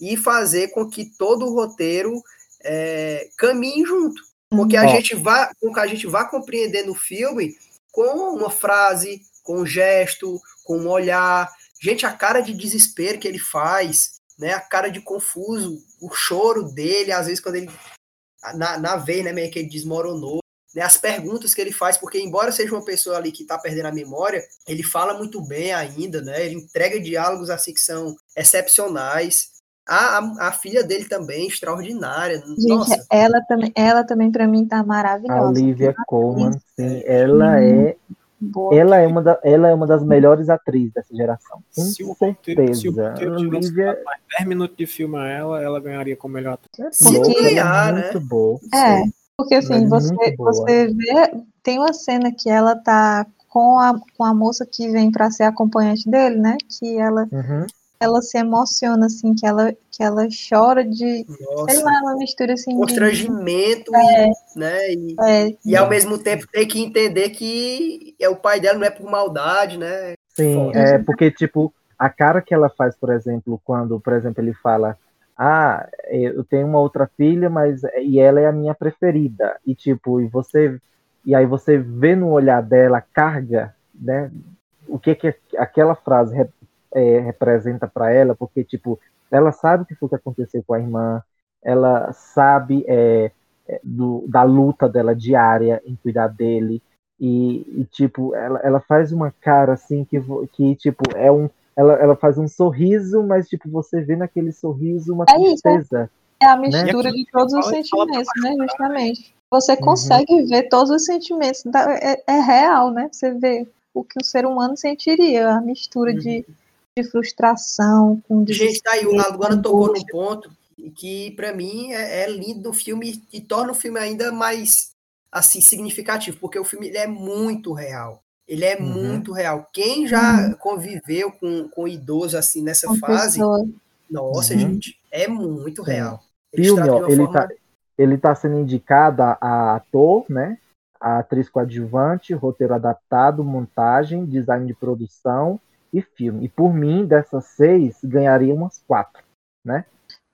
e fazer com que todo o roteiro é, caminhe junto, com que a gente vá, com que a gente vá compreendendo o filme com uma frase, com um gesto, com um olhar, Gente, a cara de desespero que ele faz, né? A cara de confuso, o choro dele, às vezes quando ele na, na vez, né, meio que ele desmoronou, né, as perguntas que ele faz, porque embora seja uma pessoa ali que está perdendo a memória, ele fala muito bem ainda, né? Ele entrega diálogos assim que são excepcionais. A, a, a filha dele também, extraordinária. Gente, Nossa. ela também, ela também para mim tá A maravilhosa. Olivia Uma Colman, sim, ela é, boa. ela é uma, da, ela é uma das melhores atrizes dessa geração. Com Se o roteiro, se o certeza. roteiro tivesse Olivia dado mais 10 minutos de filme a ela, ela ganharia como melhor atriz. é Se boa, ela ganhar, é né? muito boa. É, porque assim, é você, você vê, tem uma cena que ela tá com a, com a moça que vem para ser acompanhante dele, né? Que ela, Uhum. Ela se emociona, assim, que ela, que ela chora de, sei Nossa. lá, uma mistura assim de, Constrangimento, É. e, né? E, é, e ao mesmo tempo tem que entender que é o pai dela não é por maldade, né? Sim, Foda. é porque, tipo, a cara que ela faz, por exemplo, quando, por exemplo, ele fala, ah, eu tenho uma outra filha, mas e ela é a minha preferida. E tipo, e você e aí você vê no olhar dela a carga, né? O que que aquela frase re- é, representa para ela, porque tipo, ela sabe o que foi que aconteceu com a irmã, ela sabe é, é, do, da luta dela diária em cuidar dele. E, e, tipo, ela, ela faz uma cara assim que, que tipo, é um. Ela, ela faz um sorriso, mas tipo, você vê naquele sorriso uma É isso, tristeza. é a mistura aqui, de todos os sentimentos, né? Justamente. Você Uhum. consegue ver todos os sentimentos, da- é, é real, né? Você vê o que o ser humano sentiria, a mistura de, de frustração com Gente, tá aí, o agora tocou num ponto que pra mim é, é lindo do filme e torna o filme ainda mais assim significativo, porque o filme ele é muito real. Ele é Uhum. muito real. Quem já conviveu com, com idoso assim nessa Uma fase, pessoa. nossa, Uhum. gente, é muito Sim. real. Filme, ó, ele forma- tá, ele tá sendo indicado a, a ator, né? A atriz coadjuvante, roteiro adaptado, montagem, design de produção e filme. E por mim, dessas seis, ganharia umas quatro, né?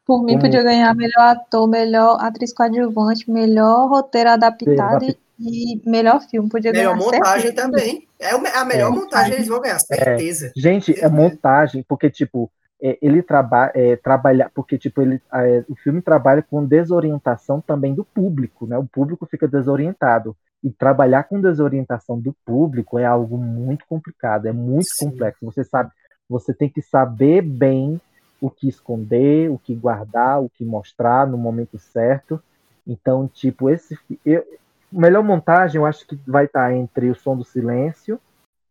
Por mim, Como- podia ganhar melhor ator, melhor atriz coadjuvante, melhor roteiro adaptado e, e melhor filme. Podia melhor ganhar montagem certeza. também. É a melhor É. montagem eles vão ganhar, certeza. Gente, é montagem, porque, tipo, é, ele trabalha, é, trabalha, porque, tipo, ele, é, o filme trabalha com desorientação também do público, né? O público fica desorientado. E trabalhar com desorientação do público é algo muito complicado, é muito Sim. complexo. Você sabe, você tem que saber bem o que esconder, o que guardar, o que mostrar no momento certo. Então, tipo, esse eu, melhor montagem eu acho que vai estar entre o som do silêncio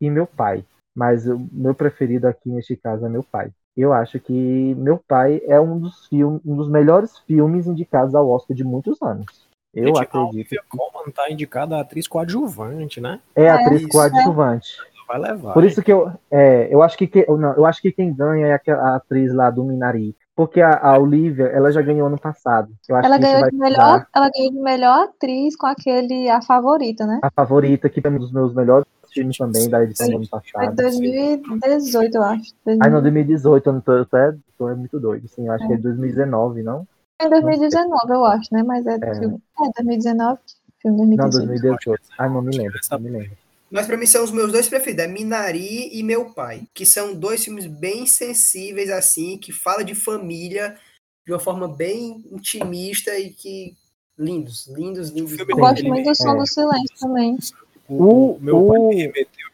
e meu pai. Mas o meu preferido aqui neste caso é meu pai. Eu acho que meu pai é um dos filmes, um dos melhores filmes indicados ao Oscar de muitos anos. Eu Gente, a acredito. Olivia Colman tá indicada a atriz coadjuvante, né? É a atriz isso. coadjuvante. Vai levar. Por isso que eu, é, eu acho que, que- não, eu acho que quem ganha é aquela- a atriz lá do Minari, porque a, a Olivia, ela já ganhou ano passado. Eu acho Ela que ganhou, de dar melhor, ela ganhou de melhor atriz com aquele A Favorita, né? a favorita, que é um dos meus melhores filmes também da edição do ano Foi passado. 2018, eu acho. Aí no 2018, eu não tô, eu tô, é, tô é muito doido, sim, eu acho que é 2019, não? Em 2019, eu acho, né? Mas é, É. filme. É, 2019, filme Não, 2018. 2018. Ah, não me lembro, não me lembro. Mas pra mim são os meus dois preferidos, é Minari e Meu Pai, que são dois filmes bem sensíveis assim, que fala de família de uma forma bem intimista e que lindos, lindos, lindos. Eu Sim. gosto muito do som é. do silêncio também. O, O- meu pai o- me remeteu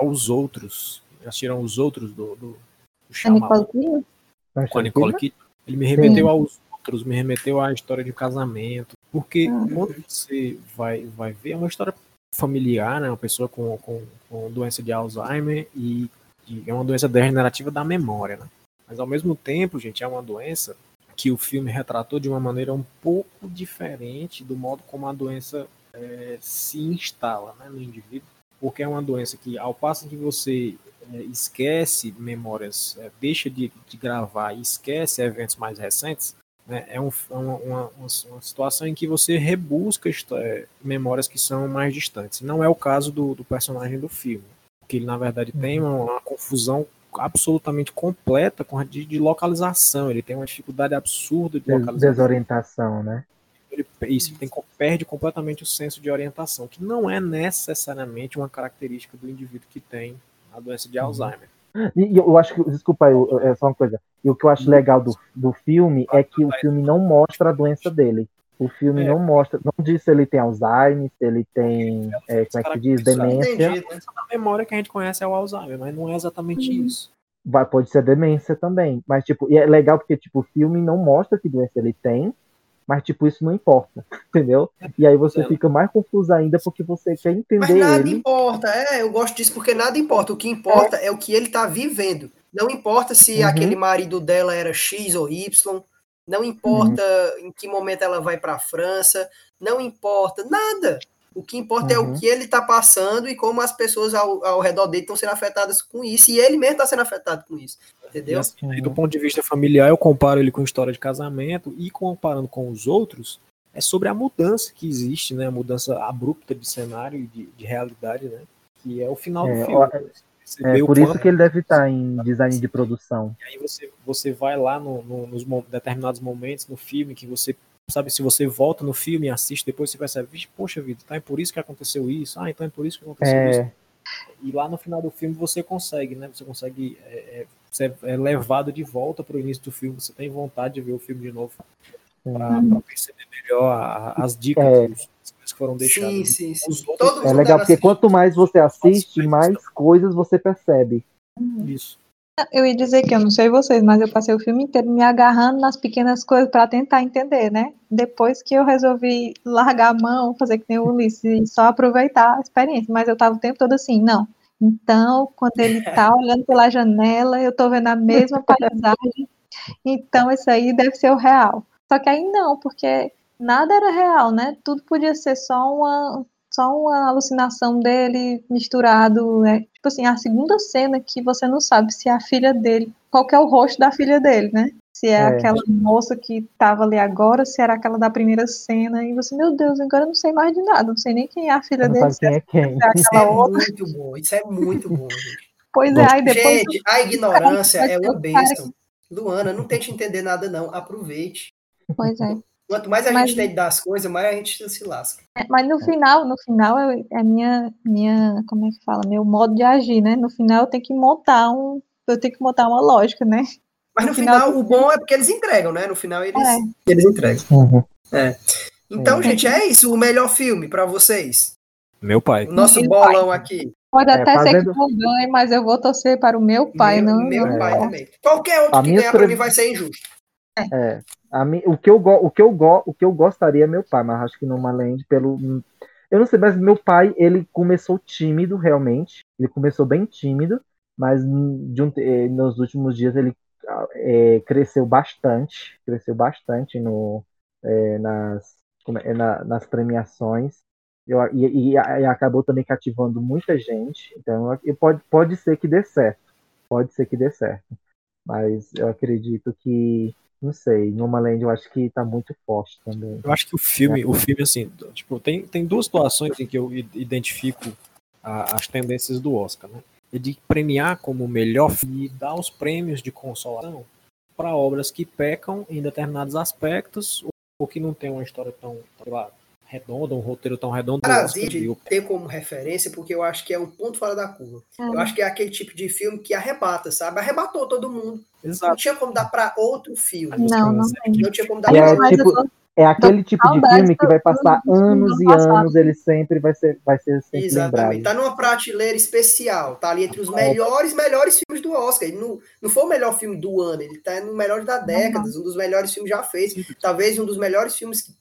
aos outros. Assistiram os outros do, do, do Shyamalan, com a Nicole que- Kidman. Ele me remeteu aos outros, me remeteu à história de casamento. Porque Ah. quando você vai, vai ver, é uma história familiar, né? Uma pessoa com, com, com doença de Alzheimer e, e é uma doença degenerativa da memória, né? Mas ao mesmo tempo, gente, é uma doença que o filme retratou de uma maneira um pouco diferente do modo como a doença eh, se instala né, no indivíduo, porque é uma doença que, ao passo que você eh, esquece memórias, eh, deixa de, de gravar e esquece eventos mais recentes, né, é um- é uma, uma- uma- situação em que você rebusca eh, memórias que são mais distantes. Não é o caso do, do personagem do filme, que ele, na verdade, tem uma, uma confusão absolutamente completa com a de, de localização. Ele tem uma dificuldade absurda de localização. Desorientação, né? Ele, isso, ele tem, perde completamente o senso de orientação, que não é necessariamente uma característica do indivíduo que tem a doença de Alzheimer. E eu acho que, desculpa, eu, é só uma coisa. E o que eu acho legal do, do filme é que o filme não mostra a doença dele. O filme É. não mostra, não diz se ele tem Alzheimer, se ele tem, é, como é que diz, demência. Entendi, né? A memória que a gente conhece é o Alzheimer, mas não é exatamente isso. Vai, pode ser demência também. Mas, tipo, e é legal porque, tipo, o filme não mostra que doença ele tem, mas, tipo, isso não importa, entendeu? E aí você É. fica mais confuso ainda porque você quer Mas entender nada ele. importa, é, eu gosto disso porque nada importa. O que importa é, o que ele tá vivendo. Não importa se Uhum. aquele marido dela era X ou Y, não importa em que momento ela vai pra França, não importa nada. O que importa é o Uhum. que ele tá passando e como as pessoas ao, ao redor dele estão sendo afetadas com isso, e ele mesmo tá sendo afetado com isso. E Entendeu? assim, do ponto de vista familiar, eu comparo ele com história de casamento e comparando com os outros, é sobre a mudança que existe, né? A mudança abrupta de cenário e de, de realidade, né? Que é o final É, do filme. ó, É por isso que ele deve estar em design de produção. E aí você, você vai lá no, no- nos determinados momentos no filme que você sabe se você volta no filme e assiste depois você percebe, "Vixe, poxa vida, tá é por isso que aconteceu isso, ah, então é por isso que aconteceu isso. É, E lá no final do filme você consegue, né? Você consegue é, é, você é levado de volta para o início do filme, você tem vontade de ver o filme de novo para perceber melhor a- as dicas É. dos- que foram deixadas. Sim, sim, sim. Os outros- Todo é legal porque assistir. quanto mais você assiste, mais coisas você percebe. Isso. Eu ia dizer que eu não sei vocês, mas eu passei o filme inteiro me agarrando nas pequenas coisas para tentar entender, né? Depois que eu resolvi largar a mão, fazer que nem o Ulisses e só aproveitar a experiência, mas eu tava o tempo todo assim, não. Então, quando ele tá olhando pela janela, eu tô vendo a mesma paisagem. Então, isso aí deve ser o real. Só que aí não, porque nada era real, né? Tudo podia ser só uma só uma alucinação dele misturado, né? Tipo assim, a segunda cena que você não sabe se é a filha dele, qual que é o rosto da filha dele, né? Se é, É. aquela moça que tava ali agora, se era aquela da primeira cena, e você, meu Deus, agora eu não sei mais de nada, não sei nem quem é a filha dele, é quem é quem. Isso é outra. muito bom, isso é muito bom. gente. Pois é, aí depois Gente, a ignorância é uma bênção. Luana, não tente entender nada, não. Aproveite. Pois é. Quanto mais a Mas- gente entende das coisas, mais a gente se lasca. É, Mas no final, no final é, é minha, minha, como é que fala, meu modo de agir, né? No final eu tenho que montar um, eu tenho que montar uma lógica, né? Mas no final final, o bom é porque eles entregam, né? No final, eles, É. eles entregam. Uhum. Então, É. gente, é isso. O melhor filme pra vocês. Meu pai. O nosso Meu bolão aqui. Pode É, até ser fazendo- que não ganhe, mas eu vou torcer para o meu pai, meu, não. meu não. pai também. Qualquer outro A que minha ganhar pra pre- mim vai ser injusto. É, a mim, o, que eu go, o, que eu go, o que eu gostaria é meu pai, mas acho que no Land pelo. Eu não sei, mas meu pai, ele começou tímido, realmente. Ele começou bem tímido, mas de um, eh, nos últimos dias ele eh, cresceu bastante. Cresceu bastante no, eh, nas, é, na- nas premiações. Eu, e, e- e acabou também cativando muita gente. Então, eu- pode, pode ser que dê certo. Pode ser que dê certo. Mas eu acredito que não sei, Numa Land eu acho que tá muito forte também. Eu acho que o filme, o filme assim, tipo, tem, tem duas situações em que eu identifico a- as tendências do Oscar, né? É de premiar como melhor filme e dar os prêmios de consolação para obras que pecam em determinados aspectos ou, que não tem uma história tão, lá, redonda, um roteiro tão redondo. Parasite ter como referência, porque eu acho que é um ponto fora da curva. Ah. Eu acho que é aquele tipo de filme que arrebata, sabe? Arrebatou todo mundo. Não Exato. tinha como dar pra outro filme. Não, não tem. Não tinha como dar pra é outro. Tipo- tô- É aquele tipo de filme que vai passar anos e anos, ele sempre vai ser, vai ser sempre Exatamente. lembrado. Tá numa prateleira especial. Tá ali entre os melhores, melhores filmes do Oscar. Ele não, não foi o melhor filme do ano, ele tá no melhor da década, um dos melhores filmes já feitos. Talvez um dos melhores filmes que,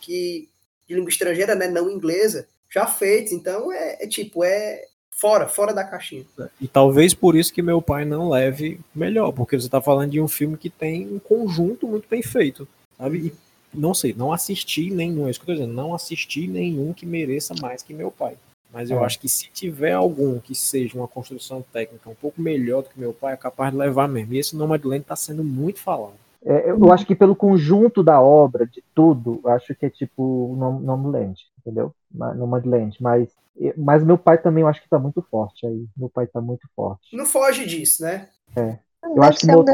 que- de língua estrangeira, né, não inglesa, já feitos. Então é, é tipo, é fora, fora da caixinha. E talvez por isso que meu pai não leve melhor, porque você está falando de um filme que tem um conjunto muito bem feito, sabe? E não sei, não assisti nenhum, é isso que eu tô dizendo, não assisti nenhum que mereça mais que meu pai. Mas eu É. acho que se tiver algum que seja uma construção técnica um pouco melhor do que meu pai, é capaz de levar mesmo. E esse Nomadland está sendo muito falado. É, eu acho que pelo conjunto da obra, de tudo, eu acho que é tipo Nom- Nomadland, entendeu? Ma- Nomadland, mas mas meu pai também eu acho que tá muito forte aí. Meu pai tá muito forte. Não foge disso, né? Eu Deve acho que um meu-.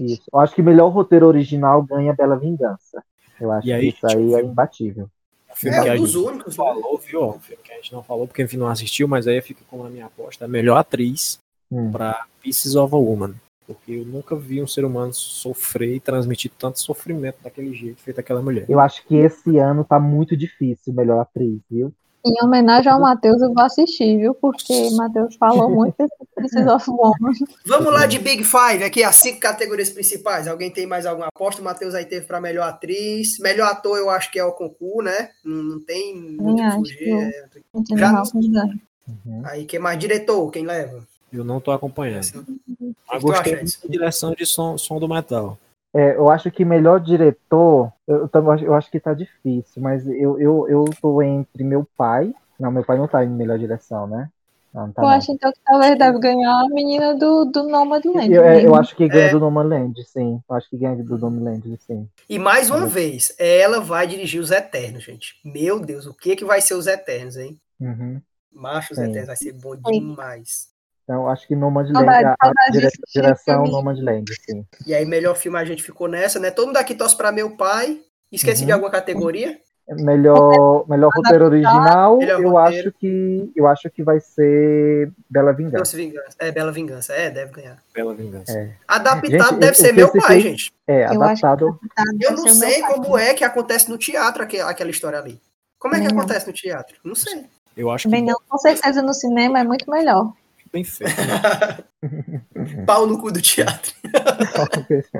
Isso. Eu acho que melhor roteiro original ganha Bela Vingança. Eu acho E aí, que isso aí é tipo, imbatível. Filme É que a um dos gente únicos. né? falou, viu? Filme que a gente não falou porque enfim, não assistiu, mas aí fica como a minha aposta. A melhor atriz Hum. pra Pieces of a Woman. Porque eu nunca vi um ser humano sofrer e transmitir tanto sofrimento daquele jeito feito aquela mulher. Eu acho que esse ano tá muito difícil, melhor atriz, viu? Em homenagem ao Matheus, eu vou assistir, viu? Porque Matheus falou muito Pieces of Woman. Vamos lá de Big Five, aqui as cinco categorias principais. Alguém tem mais alguma aposta? O Matheus aí teve pra melhor atriz. Melhor ator, eu acho que é o concurso, né? Não, não tem muito acho fugir. que é. Já-. Uhum. Aí, quem mais? Diretor, quem leva? Eu não tô acompanhando. Mas tu gostei da direção de som, som do metal. É, eu acho que melhor diretor, eu, eu acho que tá difícil, mas eu, eu, eu tô entre meu pai. Não, meu pai não tá em melhor direção, né? Não, tá Eu não. acho então que talvez deve ganhar a menina do, do Nomadland. Eu, é, eu né? acho que ganha É. do Nomadland, sim. Eu acho que ganha do Nomadland, sim. E mais uma Uhum. vez, ela vai dirigir os Eternos, gente. Meu Deus, o que que vai ser os Eternos, hein? Uhum. Macho, os Sim. Eternos vai ser bom demais. Então, acho que Nomadland, a, a filme. Nomadland, sim. E aí, melhor filme a gente ficou nessa, né? Todo mundo aqui torce pra meu pai. Esqueci Uhum. de alguma categoria? Melhor, melhor roteiro original, Melhor eu roteiro. acho que eu acho que vai ser Bela Vingança. Vingança. É, Bela Vingança. É, deve ganhar. Bela vingança. É. Adaptado Gente, deve ser meu pai, gente. É, Eu adaptado. Eu não sei como é que acontece no teatro aque- aquela história ali. Como é que não. acontece no teatro? Não sei. Eu acho que Também não, com certeza no cinema é muito melhor. Bem feito. Pau no cu do teatro.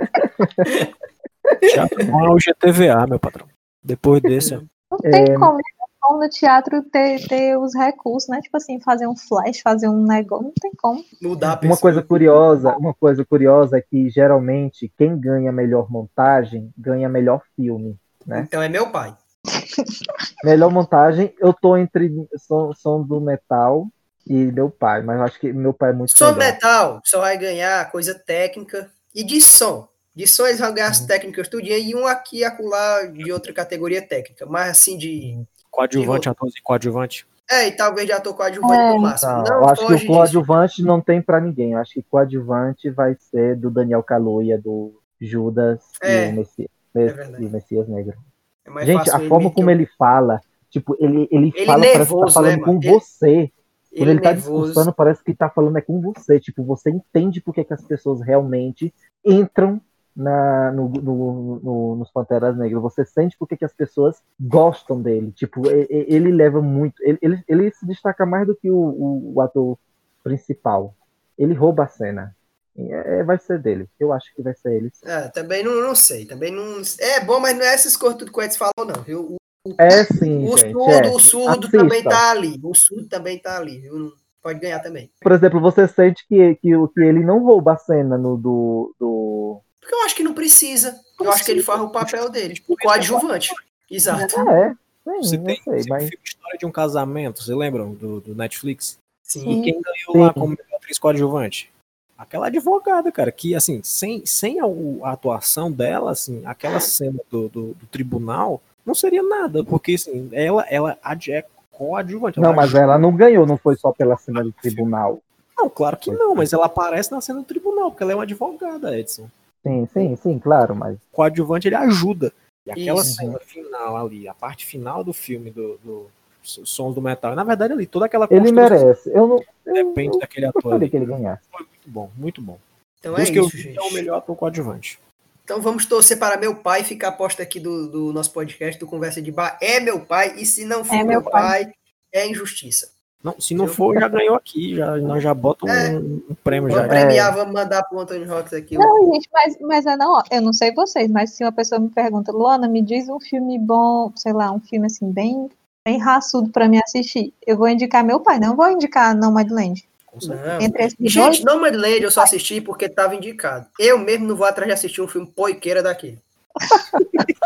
Teatro bom é o GTVA, meu patrão. Depois desse, Não tem É. como, né? como no teatro ter, ter os recursos, né? Tipo assim, fazer um flash, fazer um negócio, não tem como. Mudar. Uma coisa curiosa, uma coisa curiosa é que geralmente quem ganha melhor montagem ganha melhor filme. né? Então é meu pai. Melhor montagem, eu tô entre som, som do metal e meu pai, mas eu acho que meu pai é muito Som melhor. metal só vai ganhar coisa técnica. E de som. De som eles vão ganhar as técnicas tudinho e um aqui e acolá de outra categoria técnica. Mas assim de. coadjuvante, atorzinho coadjuvante. É, e talvez de ator coadjuvante É. no máximo. Não, Não, eu acho que o disso. coadjuvante não tem pra ninguém. Eu acho que coadjuvante vai ser do Daniel Kaluuya, do Judas É, e, o Messi- verdade. e o Messias Negro. É Gente, a forma como o- ele fala, tipo, ele, ele, Ele fala, parece que nervoso, tá falando né, com? Ele- você. Quando Ele ele tá nervoso. discursando, parece que tá falando é com você. Tipo, você entende por que, que as pessoas realmente entram na, no, no- no- nos Panteras Negras. Você sente por que, as pessoas gostam dele. Tipo, e- e- ele leva muito. Ele, ele, ele se destaca mais do que o, o- o ator principal. Ele rouba a cena. E é- vai ser dele. Eu acho que vai ser ele. É, também não, não sei. Também não. É bom, mas não é essas coisas tudo que o Edson falou, não. viu? O, É sim, o gente. surdo, é. o surdo também tá ali. O surdo também tá ali. Pode ganhar também. Por exemplo, você sente que, que, o- que ele não rouba a cena no do. do... Porque eu acho que não precisa. Eu acho que ele faz o papel dele. O coadjuvante. Exato. É, sim, Você tem, sei, você mas. filme História de um Casamento, vocês lembram do, do Netflix? Sim. E quem ganhou Sim. lá como atriz coadjuvante? Aquela advogada, cara, que assim, sem, sem a, o- a atuação dela, assim, aquela cena do, do, do tribunal não seria nada, porque assim, ela, ela é coadjuvante. Não, mas ela não ganhou, não foi só pela cena do tribunal. Não, claro que não, mas ela aparece na cena do tribunal, porque ela é uma advogada, Edson. Sim, sim, sim, claro, mas. O coadjuvante ele ajuda. E aquela Isso. cena final ali, a parte final do filme do, do Sons do Metal, na verdade ali, toda aquela Ele merece. Eu não. Eu, depende eu daquele ator gostaria ali. que ele ganhasse. Foi muito bom, muito bom. Então é que eu isso, vi, gente. é o melhor ator coadjuvante. Então vamos torcer para meu pai ficar a aposta aqui do, do nosso podcast do Conversa de Bar. É meu pai, e se não for É meu meu pai, é injustiça. Não, se não Eu- for, já ganhou aqui, já, nós já bota um, É. um prêmio Vamos já. premiar, vamos mandar pro Antônio Roques aqui. o- Não, gente, mas, mas é não, eu não sei vocês, mas se uma pessoa me pergunta, Luana, me diz um filme bom, sei lá, um filme assim, bem, bem raçudo pra me assistir, eu vou indicar meu pai, não vou indicar Nomadland. com certeza. Não. Entre esses Gente, dois, Nomadland eu só assisti porque estava indicado. Eu mesmo não vou atrás de assistir um filme poiqueira daquele.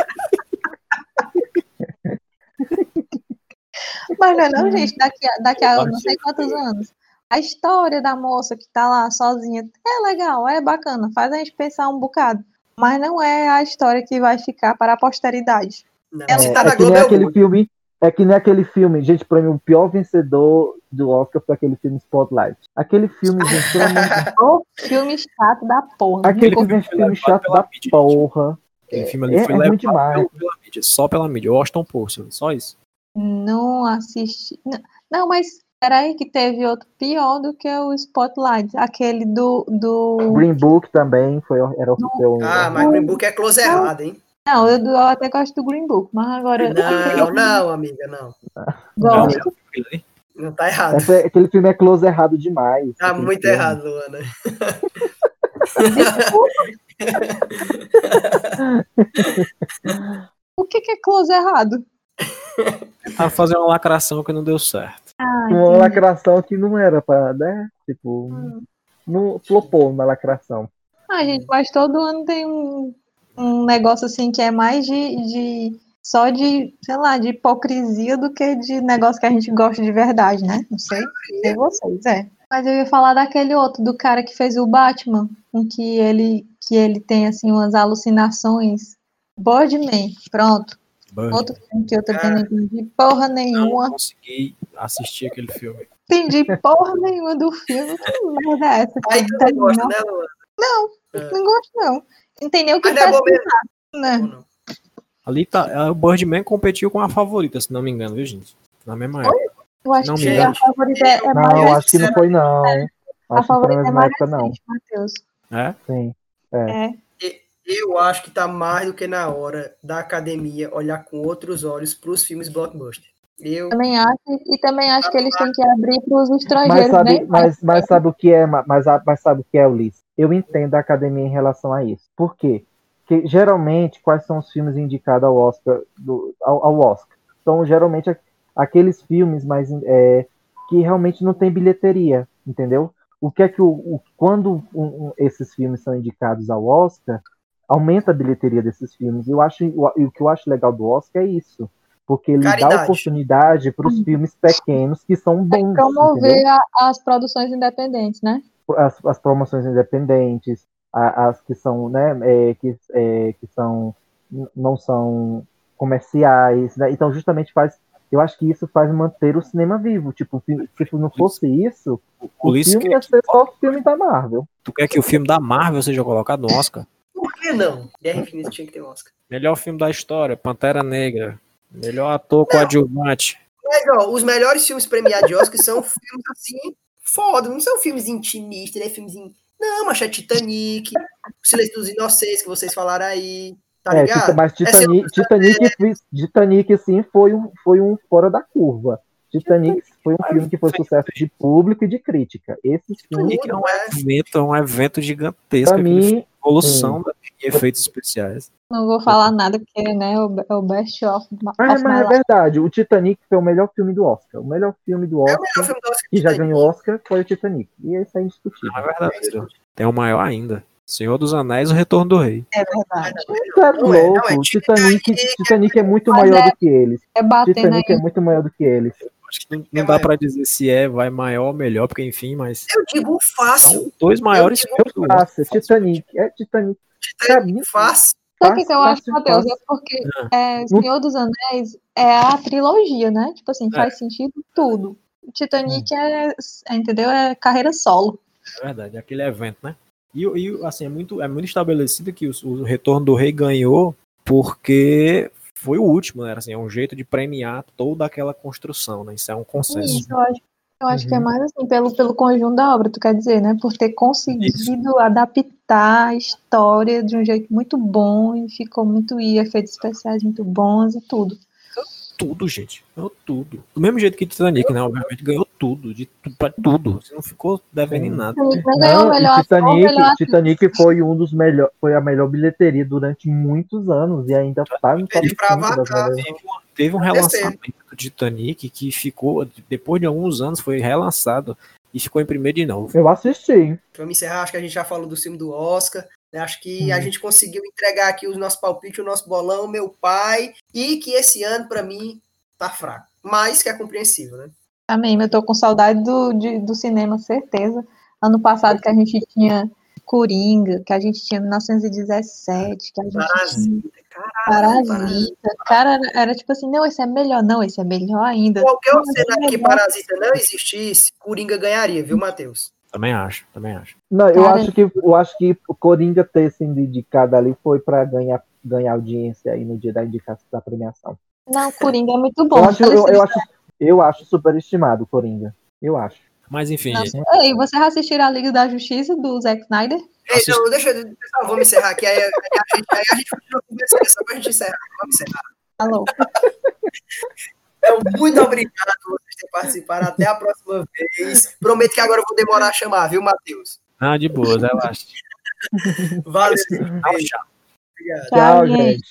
mas não é não, gente, daqui a, daqui a não sei quantos anos. A história da moça que tá lá sozinha é legal, é bacana, faz a gente pensar um bocado. Mas não é a história que vai ficar para a posteridade. Não, É, se É, tá na é é aquele filme. É que nem aquele filme, gente, pra mim, o pior vencedor do Oscar foi aquele filme Spotlight. Aquele filme, gente, pelo amor de Ô, filme chato da porra. Aquele filme, filme chato da pela mídia, porra. Aquele filme ali é- foi é levado pelo- pela mídia, só pela mídia. Washington Post, só isso. Não assisti. Não, não, mas Peraí, que teve outro pior do que o Spotlight. Aquele do. do... Green Book também foi, era o seu. Ah, mas Green Book é close errado, hein? Não, eu, eu até gosto do Green Book, mas agora. Não, não, amiga, não. Gosto. Não tá errado. Essa- aquele filme é close errado demais. Tá muito filme. errado, Luana. O que, que é close errado? Tava fazendo uma lacração que não deu certo. Ah, Uma lacração que não era pra, né? Tipo, Hum. não flopou uma lacração. Ah, gente, mas todo ano tem um, um negócio assim que é mais de, de. só de, sei lá, de hipocrisia do que de negócio que a gente gosta de verdade, né? Não sei, sei vocês, é. Mas eu ia falar daquele outro, do cara que fez o Batman, em que ele, que ele tem, assim, umas alucinações. Birdman, pronto. Bird. Outro filme que eu também não entendi porra Não nenhuma. consegui assistir aquele filme. Entendi porra nenhuma do filme. Que merda é essa? Tu não gosta, né, Luana? Não gosto, não. Não tem nem o que Mas é mesmo. né? Ali tá. é, O Birdman competiu com a favorita, se não me engano, viu, gente? Na mesma época. Eu acho Não que me a engano. favorita é, é Não, mais acho que não foi, não. A Acho foi na favorita é mais época, não. Matheus. É? Sim. É. Eu acho que tá mais do que na hora da academia olhar com outros olhos pros filmes blockbuster. Eu, Também acho, e também acho que eles têm que abrir para os Mas estrangeiros, sabe, né? mas, mas sabe o que é, ma- mas, a- mas sabe o que é, Ulisses? Eu entendo a academia em relação a isso. Por quê? Porque geralmente, quais são os filmes indicados ao Oscar? do- ao, ao Oscar? São geralmente a- aqueles filmes mais é, que realmente não tem bilheteria, entendeu? O que é que o, o- quando um- um- esses filmes são indicados ao Oscar, aumenta a bilheteria desses filmes. Eu acho, e o que eu acho legal do Oscar é isso. Porque ele dá Caridade. oportunidade para os filmes pequenos que são bons. entendeu? Promover as produções independentes, né? As, as promoções independentes, a- as que são, né, é, que, é, que são, não são comerciais, né? Então justamente faz, eu acho que isso faz manter o cinema vivo, tipo, se, se não fosse isso, o Ulisses, filme que- ia ser só o filme da Marvel. Tu quer que o filme da Marvel seja colocado no Oscar? por que não? Guerra Infinita tinha que ter um Oscar. Melhor filme da história, Pantera Negra. Melhor ator coadjuvante. Mas, ó, os melhores filmes premiados de Oscar são filmes assim, foda, não são filmes intimistas, né? Filmes. in- Não, mas é Titanic, O Silêncio dos Inocentes, que vocês falaram aí, tá É, ligado? Mas é Titanic, outra- Titanic, foi- Titanic, sim, foi um, foi um fora da curva. Titanic foi um filme que foi sucesso de público e de crítica. Filmes, Titanic é um Não é? evento, é um evento gigantesco. filme, mim, evolução da- efeitos especiais. Não vou falar nada, porque né, é o best of, Ah, of mas my é verdade, o Titanic foi o melhor filme do Oscar. O melhor filme do É Oscar melhor filme do Oscar. que já Titanic. ganhou Oscar foi o Titanic. E isso é indiscutível. É verdadeiro. Tem o maior ainda. Senhor dos Anéis, o Retorno do Rei. É verdade. Você é Não é, louco, não é. o Titanic, Titanic é muito Mas maior é- do que eles. É batendo aí. Titanic é muito maior do que eles. Acho que não, não dá pra dizer se é vai maior ou melhor, porque enfim, mas Eu digo fácil. são dois maiores do Oscar. Fácil, Titanic. É Titanic. Pra mim, Titanic, fácil. Sabe o que, que eu acho, Matheus? É porque é, Senhor dos Anéis é a trilogia, né? Tipo assim, faz sentido tudo. O Titanic é, é, entendeu? É carreira solo. É verdade, aquele evento, né? E, e assim, é muito, é muito estabelecido que o, o Retorno do Rei ganhou porque foi o último, né? Assim, é um jeito de premiar toda aquela construção, né? Isso é um consenso. Isso, eu acho, eu acho que é Uhum. mais assim, pelo, pelo conjunto da obra, tu quer dizer, né? Por ter conseguido adaptar a história de um jeito muito bom e ficou muito. e efeitos especiais muito bons e tudo. Tudo, gente. Ganhou tudo. Do mesmo jeito que Titanic, né? Obviamente ganhou tudo, de tudo pra tudo. Você não ficou devendo em nada. Titanic não ator, Titanic. Titanic foi um dos melhor, foi a melhor bilheteria durante muitos anos e ainda tá no top Ele pra 5 das Avatar, melhores. Teve um Deve relançamento do Titanic que ficou, depois de alguns anos, foi relançado e ficou em primeiro de novo. Eu assisti. Vamos encerrar, acho que a gente já falou do filme do Oscar. Né? Acho que Hum. a gente conseguiu entregar aqui os nossos palpites, o nosso bolão, meu pai, e que esse ano, pra mim, tá fraco. Mas que é compreensível, né? Também, eu tô com saudade do, de- do cinema, certeza. Ano passado que a gente tinha Coringa, que a gente tinha 1917, que a gente tinha Parasita, caralho. Parasita. Cara, era, tipo assim, não, esse é melhor, não, esse é melhor ainda. Qualquer Não, cenário que Parasita não existisse, Coringa ganharia, viu, Matheus? Também acho, também acho. Não, eu Cara- acho que eu acho que o Coringa ter sido indicado ali foi para ganhar ganhar audiência aí no dia da indicação da premiação. Não, Coringa é muito bom. Eu acho, eu, eu acho eu acho superestimado o Coringa. Eu acho. Mas enfim, Nossa. gente, Ei, você já assistiu a Liga da Justiça do Zack Snyder? Ei, não, deixa eu. Pessoal, vamos encerrar aqui. Aí, aí a gente, aí a gente continua conversando só pra gente encerrar. Vamos encerrar. Alô. Então, muito obrigado por vocês terem participado. Até a próxima vez. Prometo que agora eu vou demorar a chamar, viu, Matheus? ah, de boas, relaxa. Valeu. Tchau, tchau. Obrigado. Tchau, Tchau, gente. gente.